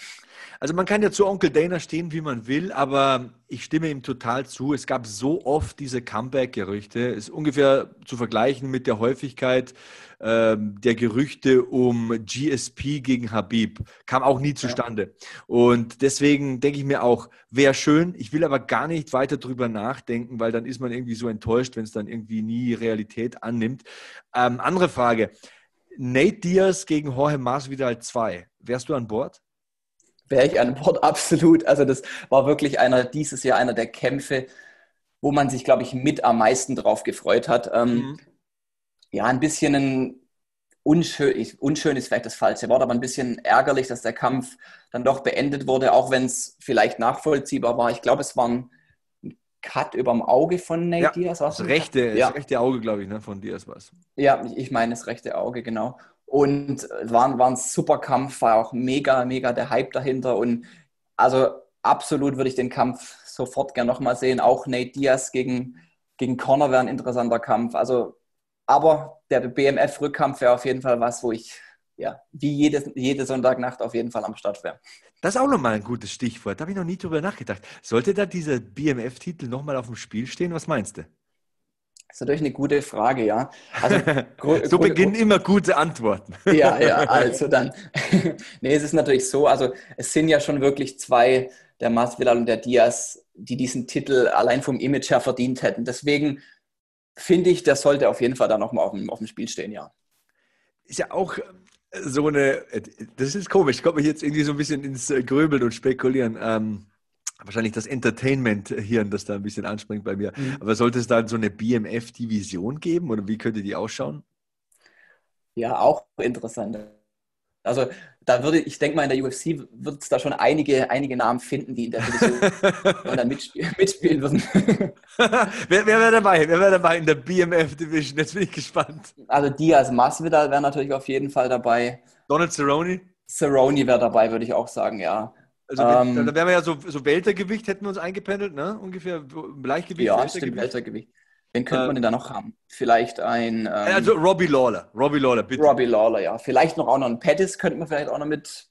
Also man kann ja zu Onkel Dana stehen, wie man will, aber ich stimme ihm total zu. Es gab so oft diese Comeback-Gerüchte. Es Ist ungefähr zu vergleichen mit der Häufigkeit ähm, der Gerüchte um GSP gegen Habib. Kam auch nie zustande. Ja. Und deswegen denke ich mir auch, wäre schön. Ich will aber gar nicht weiter drüber nachdenken, weil dann ist man irgendwie so enttäuscht, wenn es dann irgendwie nie Realität annimmt. Ähm, andere Frage. Nate Diaz gegen Jorge Masvidal 2. Wärst du an Bord? Wäre ich an Bord, [laughs] absolut. Also das war wirklich einer, dieses Jahr einer der Kämpfe, wo man sich, glaube ich, mit am meisten drauf gefreut hat. Ähm, mhm. Ja, ein bisschen ein unschön, unschön ist vielleicht das falsche Wort, aber ein bisschen ärgerlich, dass der Kampf dann doch beendet wurde, auch wenn es vielleicht nachvollziehbar war. Ich glaube, es waren Cut über dem Auge von Nate ja, Diaz. Das rechte, ja. das rechte Auge, glaube ich, ne, von Diaz war es. Ja, ich meine das rechte Auge, genau. Und war, war ein super Kampf, war auch mega, mega der Hype dahinter. Und also absolut würde ich den Kampf sofort gerne nochmal sehen. Auch Nate Diaz gegen, gegen Conor wäre ein interessanter Kampf. Also, aber der BMF-Rückkampf wäre auf jeden Fall was, wo ich ja, wie jede, jede Sonntagnacht auf jeden Fall am Start wäre. Das ist auch nochmal ein gutes Stichwort. Da habe ich noch nie drüber nachgedacht. Sollte da dieser BMF-Titel nochmal auf dem Spiel stehen? Was meinst du? Das ist natürlich eine gute Frage, ja. Also, [laughs] so beginnen immer gute Antworten. [laughs] ja, ja, [laughs] also dann. nee, es ist natürlich so, also es sind ja schon wirklich zwei, der Masvidal und der Diaz, die diesen Titel allein vom Image her verdient hätten. Deswegen finde ich, das sollte auf jeden Fall da nochmal auf dem, auf dem Spiel stehen, ja. Ist ja auch so eine, das ist komisch, ich komme jetzt irgendwie so ein bisschen ins äh, Gröbeln und Spekulieren. Ähm, wahrscheinlich das Entertainment-Hirn, das da ein bisschen anspringt bei mir. Mhm. Aber sollte es da so eine BMF-Division geben oder wie könnte die ausschauen? Ja, auch interessant. Also da würde, ich denke mal, in der UFC wird es da schon einige, einige Namen finden, die in der Division [laughs] dann mitspielen, mitspielen würden. [laughs] wer, wer wäre dabei? Wer wäre dabei in der BMF Division? Jetzt bin ich gespannt. Also Diaz Masvidal wäre natürlich auf jeden Fall dabei. Donald Cerrone? Cerrone wäre dabei, würde ich auch sagen, ja. Also ähm, dann wären wir ja so, so Weltergewicht, hätten wir uns eingependelt, ne? Ungefähr Leichtgewicht. Ja, Weltergewicht. stimmt, Weltergewicht. Wen könnte man denn da noch haben? Vielleicht ein. Ähm, also Robbie Lawler. Robbie Lawler, bitte. Robbie Lawler, ja. Vielleicht noch auch noch ein Pettis könnte man vielleicht auch noch mit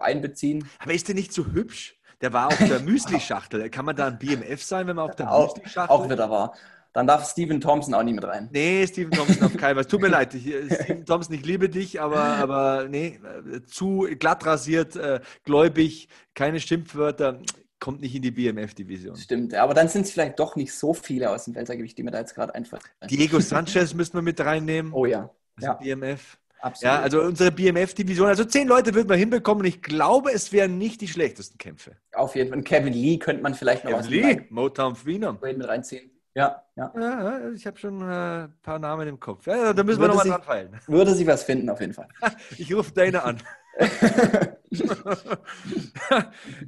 einbeziehen. Aber ist der nicht so hübsch? Der war auf der [laughs] Müsli-Schachtel. Kann man da ein BMF sein, wenn man auf der Müsli-Schachtel Auch wieder war. Dann darf Steven Thompson auch nicht mit rein. Nee, Steven Thompson auf keinen Fall. Tut mir [laughs] leid, Steven Thompson, ich liebe dich, aber, aber nee, zu glatt rasiert, äh, gläubig, keine Schimpfwörter kommt nicht in die BMF-Division. Stimmt, aber dann sind es vielleicht doch nicht so viele aus dem Weltergewicht, die mir da jetzt gerade einfallen. Diego [laughs] Sanchez müssen wir mit reinnehmen. Oh ja. ja. BMF. Absolut. Ja, also unsere BMF-Division, also zehn Leute würden wir hinbekommen und ich glaube, es wären nicht die schlechtesten Kämpfe. Auf jeden Fall. Kevin Lee könnte man vielleicht noch Kevin Lee, Motown Wiener. mit reinziehen. Ja, ja. ja ich habe schon ein äh, paar Namen im Kopf. Ja, da müssen würde wir nochmal dran feilen. [laughs] Würde sich was finden, auf jeden Fall. [laughs] ich rufe deine an. [laughs]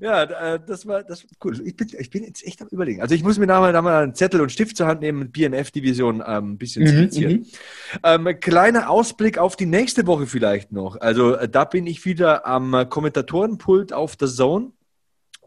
ja, äh, das war, das war cool. Ich bin, ich bin jetzt echt am Überlegen. Also ich muss mir nachher, nachher einen Zettel und Stift zur Hand nehmen und BMF-Division ähm, ein bisschen mhm, skizzieren. Mhm, ähm, kleiner Ausblick auf die nächste Woche vielleicht noch. Also äh, da bin ich wieder am Kommentatorenpult auf der Zone.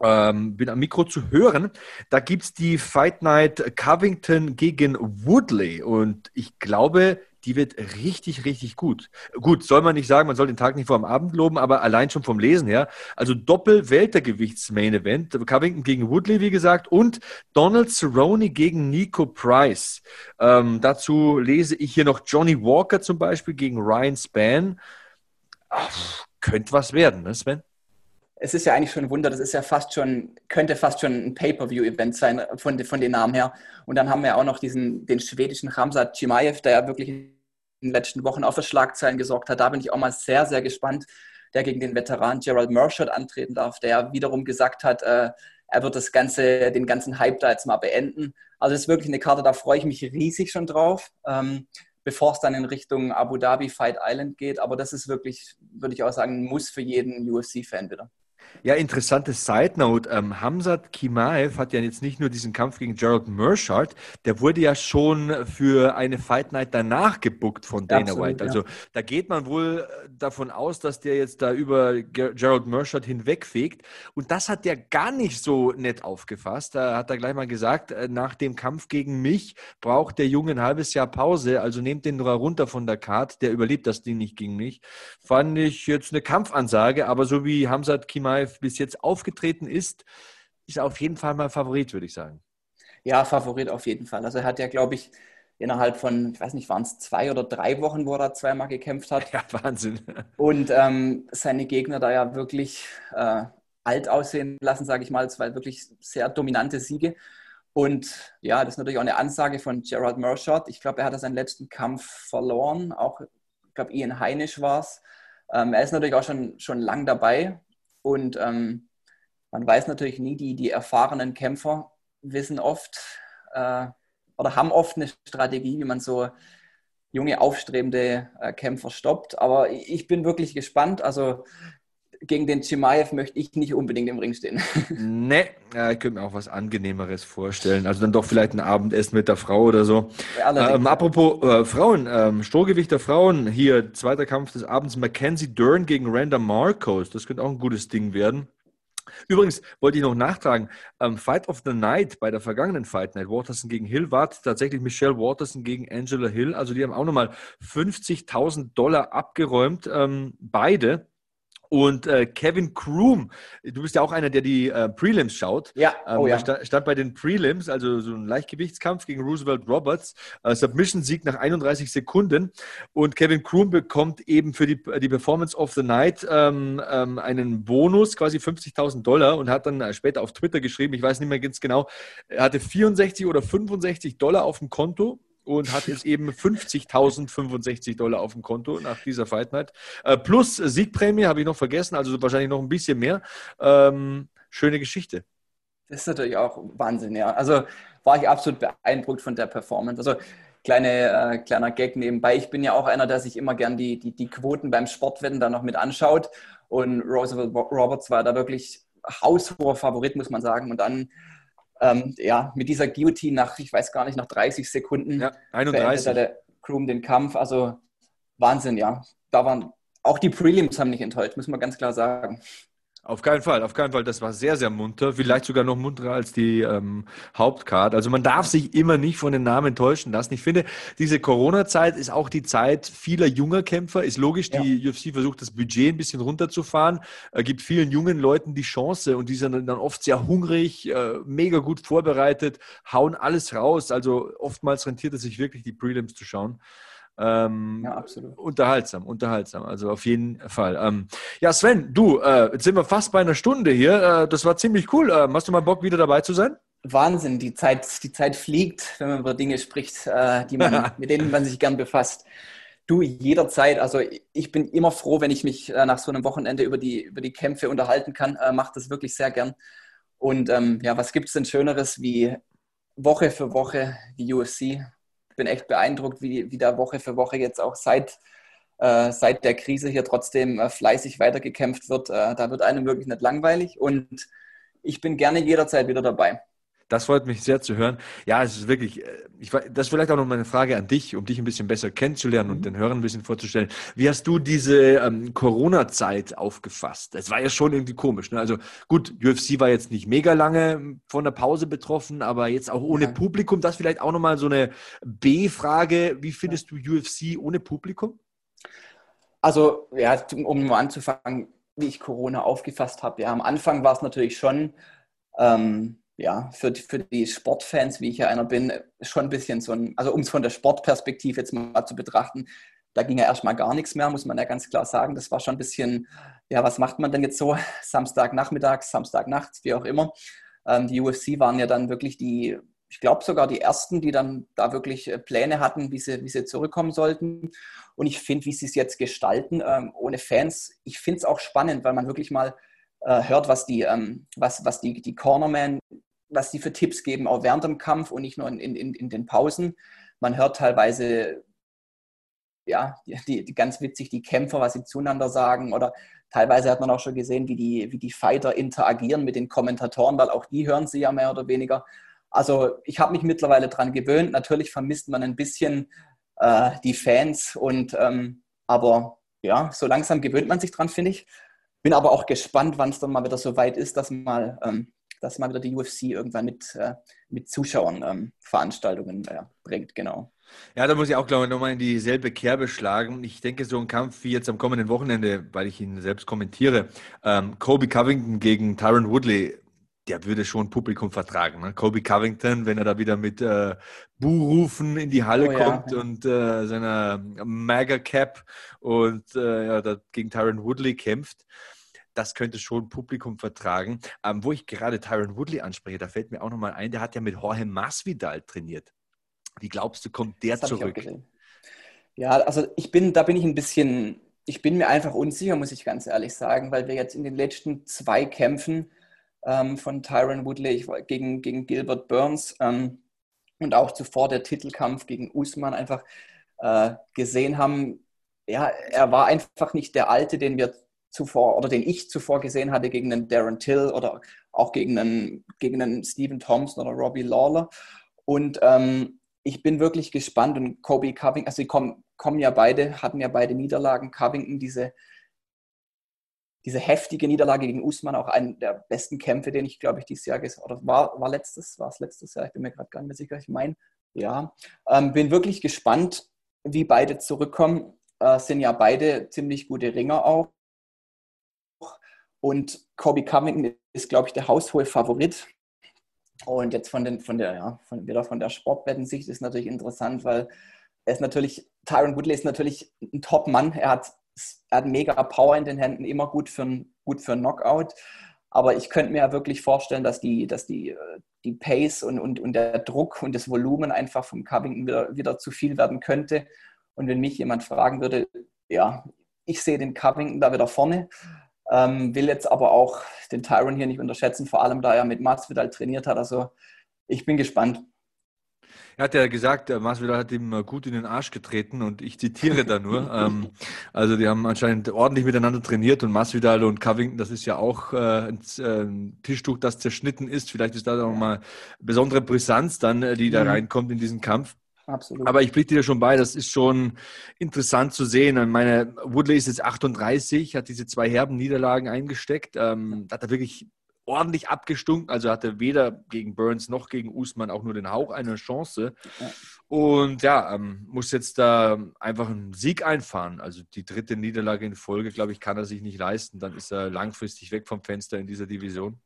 Ähm, bin am Mikro zu hören. Da gibt es die Fight Night Covington gegen Woodley und ich glaube, die wird richtig, richtig gut. Gut, soll man nicht sagen, man soll den Tag nicht vor dem Abend loben, aber allein schon vom Lesen her. Also Doppel-Weltergewichts-Main-Event. Covington gegen Woodley, wie gesagt, und Donald Cerrone gegen Nico Price. Ähm, dazu lese ich hier noch Johnny Walker zum Beispiel gegen Ryan Span. Könnte was werden, ne, Sven? Es ist ja eigentlich schon ein Wunder, das ist ja fast schon, könnte fast schon ein Pay-Per-View-Event sein von, von den Namen her. Und dann haben wir auch noch diesen, den schwedischen Ramsat Chimaev, der ja wirklich in den letzten Wochen auch für Schlagzeilen gesorgt hat. Da bin ich auch mal sehr, sehr gespannt, der gegen den Veteran Gerald Mershot antreten darf, der wiederum gesagt hat, äh, er wird das ganze, den ganzen Hype da jetzt mal beenden. Also es ist wirklich eine Karte, da freue ich mich riesig schon drauf. Ähm, bevor es dann in Richtung Abu Dhabi Fight Island geht. Aber das ist wirklich, würde ich auch sagen, ein Muss für jeden UFC-Fan wieder. Ja, interessante Side Note. Ähm, Hamzat Kimaev hat ja jetzt nicht nur diesen Kampf gegen Gerald Mershard, der wurde ja schon für eine Fight Night danach gebuckt von Dana Absolut, White. Also ja. da geht man wohl äh, davon aus, dass der jetzt da über Gerald Mershard hinwegfegt. Und das hat der gar nicht so nett aufgefasst. Da hat er gleich mal gesagt, äh, nach dem Kampf gegen mich braucht der Junge ein halbes Jahr Pause. Also nehmt den runter von der Card. Der überlebt das Ding nicht gegen mich. Fand ich jetzt eine Kampfansage, aber so wie Hamzat Kimaev Live bis jetzt aufgetreten ist, ist er auf jeden Fall mal Favorit, würde ich sagen. Ja, Favorit auf jeden Fall. Also er hat ja, glaube ich, innerhalb von, ich weiß nicht, waren es zwei oder drei Wochen, wo er da zweimal gekämpft hat. [laughs] Ja, Wahnsinn. Und ähm, seine Gegner da ja wirklich äh, alt aussehen lassen, sage ich mal. Es waren wirklich sehr dominante Siege. Und ja, das ist natürlich auch eine Ansage von Gerald Mershot. Ich glaube, er hat seinen letzten Kampf verloren. Auch, ich glaube, Ian Heinisch war es. Ähm, er ist natürlich auch schon, schon lang dabei. Und ähm, man weiß natürlich nie, die, die erfahrenen Kämpfer wissen oft äh, oder haben oft eine Strategie, wie man so junge, aufstrebende äh, Kämpfer stoppt. Aber ich bin wirklich gespannt. Also gegen den Chimaev möchte ich nicht unbedingt im Ring stehen. [laughs] Nee, ja, ich könnte mir auch was Angenehmeres vorstellen. Also dann doch vielleicht ein Abendessen mit der Frau oder so. Ja, ähm, apropos äh, Frauen, ähm, Strohgewicht der Frauen, hier zweiter Kampf des Abends, Mackenzie Dern gegen Randa Marcos. Das könnte auch ein gutes Ding werden. Übrigens wollte ich noch nachtragen, ähm, Fight of the Night bei der vergangenen Fight Night, Waterson gegen Hill, war tatsächlich Michelle Waterson gegen Angela Hill. Also die haben auch nochmal 50.000 Dollar abgeräumt, ähm, beide. Und äh, Kevin Kroom, du bist ja auch einer, der die äh, Prelims schaut. Ja, ähm, oh, ja. Stand, stand, bei den Prelims, also so ein Leichtgewichtskampf gegen Roosevelt Roberts, äh, Submission-Sieg nach 31 Sekunden. Und Kevin Kroom bekommt eben für die, die Performance of the Night ähm, ähm, einen Bonus, quasi 50.000 Dollar, und hat dann äh, später auf Twitter geschrieben, ich weiß nicht mehr ganz genau, er hatte 64 oder 65 Dollar auf dem Konto und hat jetzt eben 50.065 Dollar auf dem Konto nach dieser Fight Night. Äh, plus Siegprämie habe ich noch vergessen, also wahrscheinlich noch ein bisschen mehr. Ähm, schöne Geschichte. Das ist natürlich auch Wahnsinn, ja. Also war ich absolut beeindruckt von der Performance. Also kleine, äh, kleiner Gag nebenbei. Ich bin ja auch einer, der sich immer gern die, die, die Quoten beim Sportwetten dann noch mit anschaut. Und Roosevelt Roberts war da wirklich haushoher Favorit, muss man sagen. Und dann ähm, ja, mit dieser Guillotine nach, ich weiß gar nicht, nach 30 Sekunden ja, 31. der Kroom den Kampf. Also Wahnsinn, ja. Da waren auch die Prelims haben nicht enttäuscht, muss man ganz klar sagen. Auf keinen Fall, auf keinen Fall. Das war sehr, sehr munter. Vielleicht sogar noch munterer als die ähm, Hauptcard. Also man darf sich immer nicht von den Namen täuschen lassen. Ich finde, diese Corona-Zeit ist auch die Zeit vieler junger Kämpfer. Ist logisch, die ja. UFC versucht, das Budget ein bisschen runterzufahren, äh, gibt vielen jungen Leuten die Chance und die sind dann oft sehr hungrig, äh, mega gut vorbereitet, hauen alles raus. Also oftmals rentiert es sich wirklich, die Prelims zu schauen. Ähm, ja, absolut. Unterhaltsam, unterhaltsam. Also auf jeden Fall. Ähm, ja, Sven, du, äh, jetzt sind wir fast bei einer Stunde hier. Äh, das war ziemlich cool. Äh, hast du mal Bock, wieder dabei zu sein? Wahnsinn, die Zeit, die Zeit fliegt, wenn man über Dinge spricht, äh, die man, [laughs] mit denen man sich gern befasst. Du, jederzeit, also ich bin immer froh, wenn ich mich äh, nach so einem Wochenende über die, über die Kämpfe unterhalten kann. Äh, Mache das wirklich sehr gern. Und ähm, ja, was gibt es denn Schöneres wie Woche für Woche die UFC bin echt beeindruckt, wie, wie da Woche für Woche jetzt auch seit, äh, seit der Krise hier trotzdem äh, fleißig weitergekämpft wird. Äh, da wird einem wirklich nicht langweilig und ich bin gerne jederzeit wieder dabei. Das freut mich sehr zu hören. Ja, es ist wirklich, äh, ich, das ist vielleicht auch noch meine Frage an dich, um dich ein bisschen besser kennenzulernen und mhm. den Hörern ein bisschen vorzustellen. Wie hast du diese ähm, Corona-Zeit aufgefasst? Es war ja schon irgendwie komisch. Ne? Also gut, UFC war jetzt nicht mega lange von der Pause betroffen, aber jetzt auch ohne ja. Publikum. Das vielleicht auch nochmal so eine B-Frage. Wie findest du UFC ohne Publikum? Also, ja, um mal anzufangen, wie ich Corona aufgefasst habe. Ja, am Anfang war es natürlich schon. Ähm, ja, für, für die Sportfans, wie ich ja einer bin, schon ein bisschen so ein, also um es von der Sportperspektive jetzt mal zu betrachten, da ging ja erstmal gar nichts mehr, muss man ja ganz klar sagen. Das war schon ein bisschen, ja, was macht man denn jetzt so? [laughs] Samstagnachmittag, Samstagnacht, wie auch immer. Ähm, die UFC waren ja dann wirklich die, ich glaube sogar die ersten, die dann da wirklich äh, Pläne hatten, wie sie, wie sie zurückkommen sollten. Und ich finde, wie sie es jetzt gestalten, ähm, ohne Fans, ich finde es auch spannend, weil man wirklich mal äh, hört, was die, ähm, was, was die, die Cornermen, was die für Tipps geben, auch während dem Kampf und nicht nur in, in, in den Pausen. Man hört teilweise, ja, die, die, ganz witzig, die Kämpfer, was sie zueinander sagen oder teilweise hat man auch schon gesehen, wie die, wie die Fighter interagieren mit den Kommentatoren, weil auch die hören sie ja mehr oder weniger. Also ich habe mich mittlerweile daran gewöhnt. Natürlich vermisst man ein bisschen äh, die Fans und ähm, aber ja, so langsam gewöhnt man sich dran, finde ich. Bin aber auch gespannt, wann es dann mal wieder so weit ist, dass mal, ähm, dass mal wieder die UFC irgendwann mit, äh, mit Zuschauern ähm, Veranstaltungen äh, bringt, genau. Ja, da muss ich auch, glaube ich, nochmal in dieselbe Kerbe schlagen. Ich denke, so ein Kampf wie jetzt am kommenden Wochenende, weil ich ihn selbst kommentiere, ähm, Kobe Covington gegen Tyron Woodley, der würde schon Publikum vertragen. Ne? Kobe Covington, wenn er da wieder mit äh, Buhrufen in die Halle oh, kommt ja. und äh, seiner Mega Cap und äh, ja, gegen Tyron Woodley kämpft das könnte schon Publikum vertragen. Ähm, wo ich gerade Tyron Woodley anspreche, da fällt mir auch nochmal ein, der hat ja mit Jorge Masvidal trainiert. Wie glaubst du, kommt der zurück? Ja, also ich bin, da bin ich ein bisschen, ich bin mir einfach unsicher, muss ich ganz ehrlich sagen, weil wir jetzt in den letzten zwei Kämpfen ähm, von Tyron Woodley gegen, gegen Gilbert Burns ähm, und auch zuvor der Titelkampf gegen Usman einfach äh, gesehen haben, ja, er war einfach nicht der Alte, den wir zuvor oder den ich zuvor gesehen hatte gegen einen Darren Till oder auch gegen einen, gegen einen Stephen Thompson oder Robbie Lawler. Und ähm, ich bin wirklich gespannt und Kobe Covington, also sie kommen, kommen ja beide, hatten ja beide Niederlagen. Covington, diese, diese heftige Niederlage gegen Usman, auch einen der besten Kämpfe, den ich, glaube ich, dieses Jahr gesehen oder war, war letztes, war es letztes Jahr, ich bin mir gerade gar nicht mehr sicher, ich meine, ja. Ähm, bin wirklich gespannt, wie beide zurückkommen. Äh, sind ja beide ziemlich gute Ringer auch. Und Kobe Covington ist, glaube ich, der haushohe Favorit. Und jetzt von, den, von der, ja, von, wieder von der Sportwettensicht ist natürlich interessant, weil er ist natürlich, Tyron Woodley ist natürlich ein Top-Mann. Er hat, er hat mega Power in den Händen, immer gut für ein, gut für Knockout. Aber ich könnte mir ja wirklich vorstellen, dass die, dass die, die Pace und, und, und der Druck und das Volumen einfach vom Covington wieder, wieder zu viel werden könnte. Und wenn mich jemand fragen würde, ja, ich sehe den Covington da wieder vorne. Ähm, will jetzt aber auch den Tyron hier nicht unterschätzen, vor allem da er mit Masvidal trainiert hat. Also ich bin gespannt. Er hat ja gesagt, Masvidal hat ihm gut in den Arsch getreten und ich zitiere da nur. [laughs] ähm, also die haben anscheinend ordentlich miteinander trainiert und Masvidal und Covington, das ist ja auch äh, ein, äh, Tischtuch, das zerschnitten ist. Vielleicht ist da nochmal besondere Brisanz dann, äh, die da mhm. reinkommt in diesen Kampf. Absolut. Aber ich blicke dir schon bei, das ist schon interessant zu sehen. Ich meine, Woodley ist jetzt 38, hat diese zwei herben Niederlagen eingesteckt, ähm, hat er wirklich ordentlich abgestunken, also hatte weder gegen Burns noch gegen Usman auch nur den Hauch einer Chance. Ja. Und ja, ähm, muss jetzt da einfach einen Sieg einfahren. Also die dritte Niederlage in Folge, glaube ich, kann er sich nicht leisten. Dann ist er langfristig weg vom Fenster in dieser Division.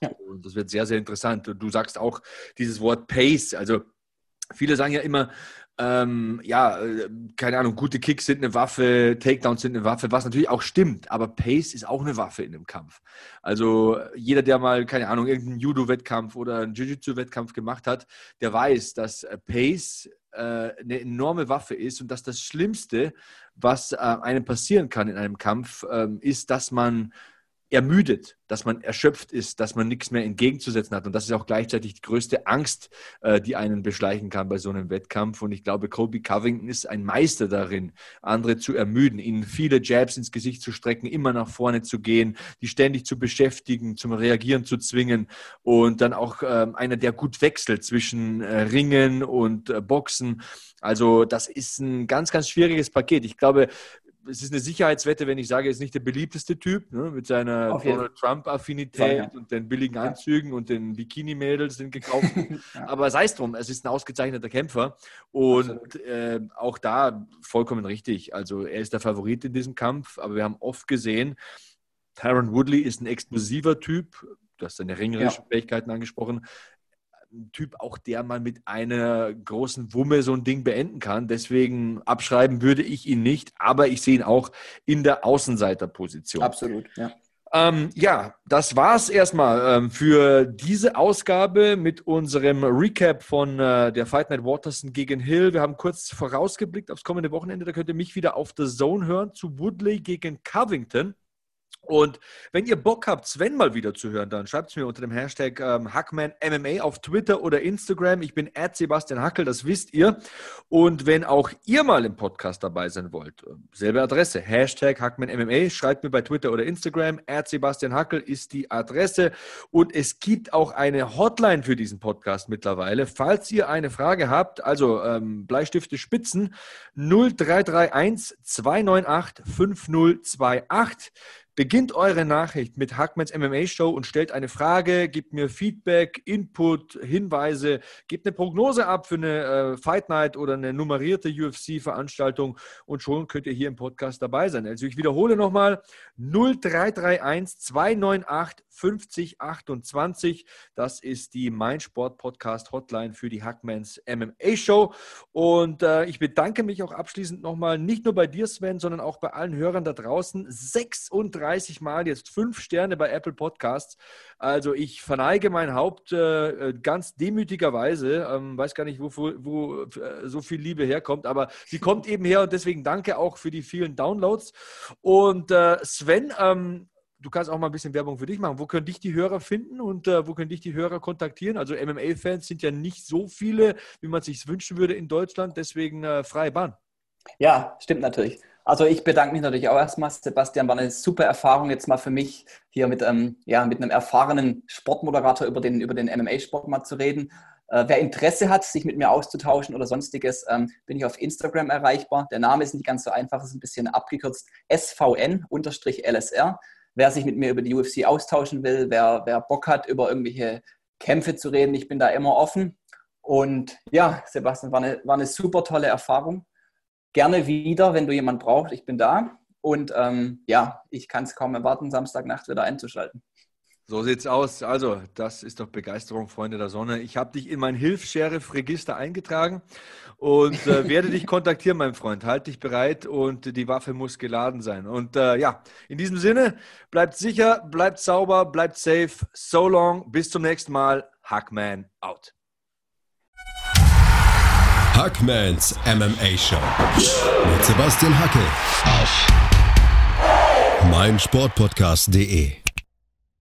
Ja. Und das wird sehr, sehr interessant. Und du sagst auch dieses Wort Pace, also Viele sagen ja immer, ähm, ja, äh, keine Ahnung, gute Kicks sind eine Waffe, Takedowns sind eine Waffe, was natürlich auch stimmt, aber Pace ist auch eine Waffe in einem Kampf. Also jeder, der mal, keine Ahnung, irgendeinen Judo-Wettkampf oder einen Jiu-Jitsu-Wettkampf gemacht hat, der weiß, dass äh, Pace äh, eine enorme Waffe ist und dass das Schlimmste, was äh, einem passieren kann in einem Kampf, äh, ist, dass man ermüdet, dass man erschöpft ist, dass man nichts mehr entgegenzusetzen hat. Und das ist auch gleichzeitig die größte Angst, äh, die einen beschleichen kann bei so einem Wettkampf. Und ich glaube, Kobe Covington ist ein Meister darin, andere zu ermüden, ihnen viele Jabs ins Gesicht zu strecken, immer nach vorne zu gehen, die ständig zu beschäftigen, zum Reagieren zu zwingen und dann auch ähm, einer, der gut wechselt zwischen äh, Ringen und äh, Boxen. Also das ist ein ganz, ganz schwieriges Paket. Ich glaube, es ist eine Sicherheitswette, wenn ich sage, er ist nicht der beliebteste Typ ne, mit seiner Donald Trump-Affinität ja, ja. und den billigen Anzügen ja. und den Bikini-Mädels, den gekauften. [laughs] Aber sei es drum, es ist ein ausgezeichneter Kämpfer und äh, auch da vollkommen richtig. Also er ist der Favorit in diesem Kampf, aber wir haben oft gesehen, Tyron Woodley ist ein explosiver Typ. Du hast seine ringerischen Fähigkeiten angesprochen ein Typ auch, der mal mit einer großen Wumme so ein Ding beenden kann. Deswegen abschreiben würde ich ihn nicht, aber ich sehe ihn auch in der Außenseiterposition. Absolut, ja. Ähm, ja, das war's erstmal ähm, für diese Ausgabe mit unserem Recap von äh, der Fight Night Waterson gegen Hill. Wir haben kurz vorausgeblickt aufs kommende Wochenende. Da könnt ihr mich wieder auf The Zone hören zu Woodley gegen Covington. Und wenn ihr Bock habt, Sven mal wieder zu hören, dann schreibt es mir unter dem Hashtag ähm, HackmanMMA auf Twitter oder Instagram. Ich bin Sebastian Hackel, das wisst ihr. Und wenn auch ihr mal im Podcast dabei sein wollt, äh, selbe Adresse, Hashtag HackmanMMA, schreibt mir bei Twitter oder Instagram. Sebastian Hackel ist die Adresse. Und es gibt auch eine Hotline für diesen Podcast mittlerweile. Falls ihr eine Frage habt, also ähm, Bleistifte Spitzen, 0331 298 5028. Beginnt eure Nachricht mit Hackmans MMA Show und stellt eine Frage, gebt mir Feedback, Input, Hinweise, gebt eine Prognose ab für eine äh, Fight Night oder eine nummerierte UFC-Veranstaltung und schon könnt ihr hier im Podcast dabei sein. Also ich wiederhole nochmal 0331 298 5028. Das ist die Mein Sport Podcast Hotline für die Hackmans MMA Show. Und äh, ich bedanke mich auch abschließend nochmal, nicht nur bei dir, Sven, sondern auch bei allen Hörern da draußen. 36 30 Mal jetzt fünf Sterne bei Apple Podcasts. Also ich verneige mein Haupt äh, ganz demütigerweise. Ähm, weiß gar nicht, wo, wo äh, so viel Liebe herkommt, aber sie [laughs] kommt eben her und deswegen danke auch für die vielen Downloads. Und äh, Sven, ähm, du kannst auch mal ein bisschen Werbung für dich machen. Wo können dich die Hörer finden und äh, wo können dich die Hörer kontaktieren? Also MMA-Fans sind ja nicht so viele, wie man sich wünschen würde in Deutschland, deswegen äh, freie Bahn. Ja, stimmt natürlich. Also ich bedanke mich natürlich auch erstmal, Sebastian, war eine super Erfahrung jetzt mal für mich, hier mit, ähm, ja, mit einem erfahrenen Sportmoderator über den, über den MMA-Sport mal zu reden. Äh, wer Interesse hat, sich mit mir auszutauschen oder sonstiges, ähm, bin ich auf Instagram erreichbar. Der Name ist nicht ganz so einfach, ist ein bisschen abgekürzt. SVN-LSR. Wer sich mit mir über die UFC austauschen will, wer, wer Bock hat, über irgendwelche Kämpfe zu reden, ich bin da immer offen. Und ja, Sebastian, war eine, war eine super tolle Erfahrung gerne wieder, wenn du jemanden brauchst. Ich bin da. Und ähm, ja, ich kann es kaum erwarten, Samstagnacht wieder einzuschalten. So sieht's aus. Also, das ist doch Begeisterung, Freunde der Sonne. Ich habe dich in mein Hilfs-Sheriff-Register eingetragen und äh, [laughs] werde dich kontaktieren, mein Freund. Halt dich bereit und die Waffe muss geladen sein. Und äh, ja, in diesem Sinne, bleibt sicher, bleibt sauber, bleibt safe. So long, bis zum nächsten Mal. Hackman out. Hackmans MMA Show. Mit Sebastian Hacke. Auf. Meinsportpodcast.de.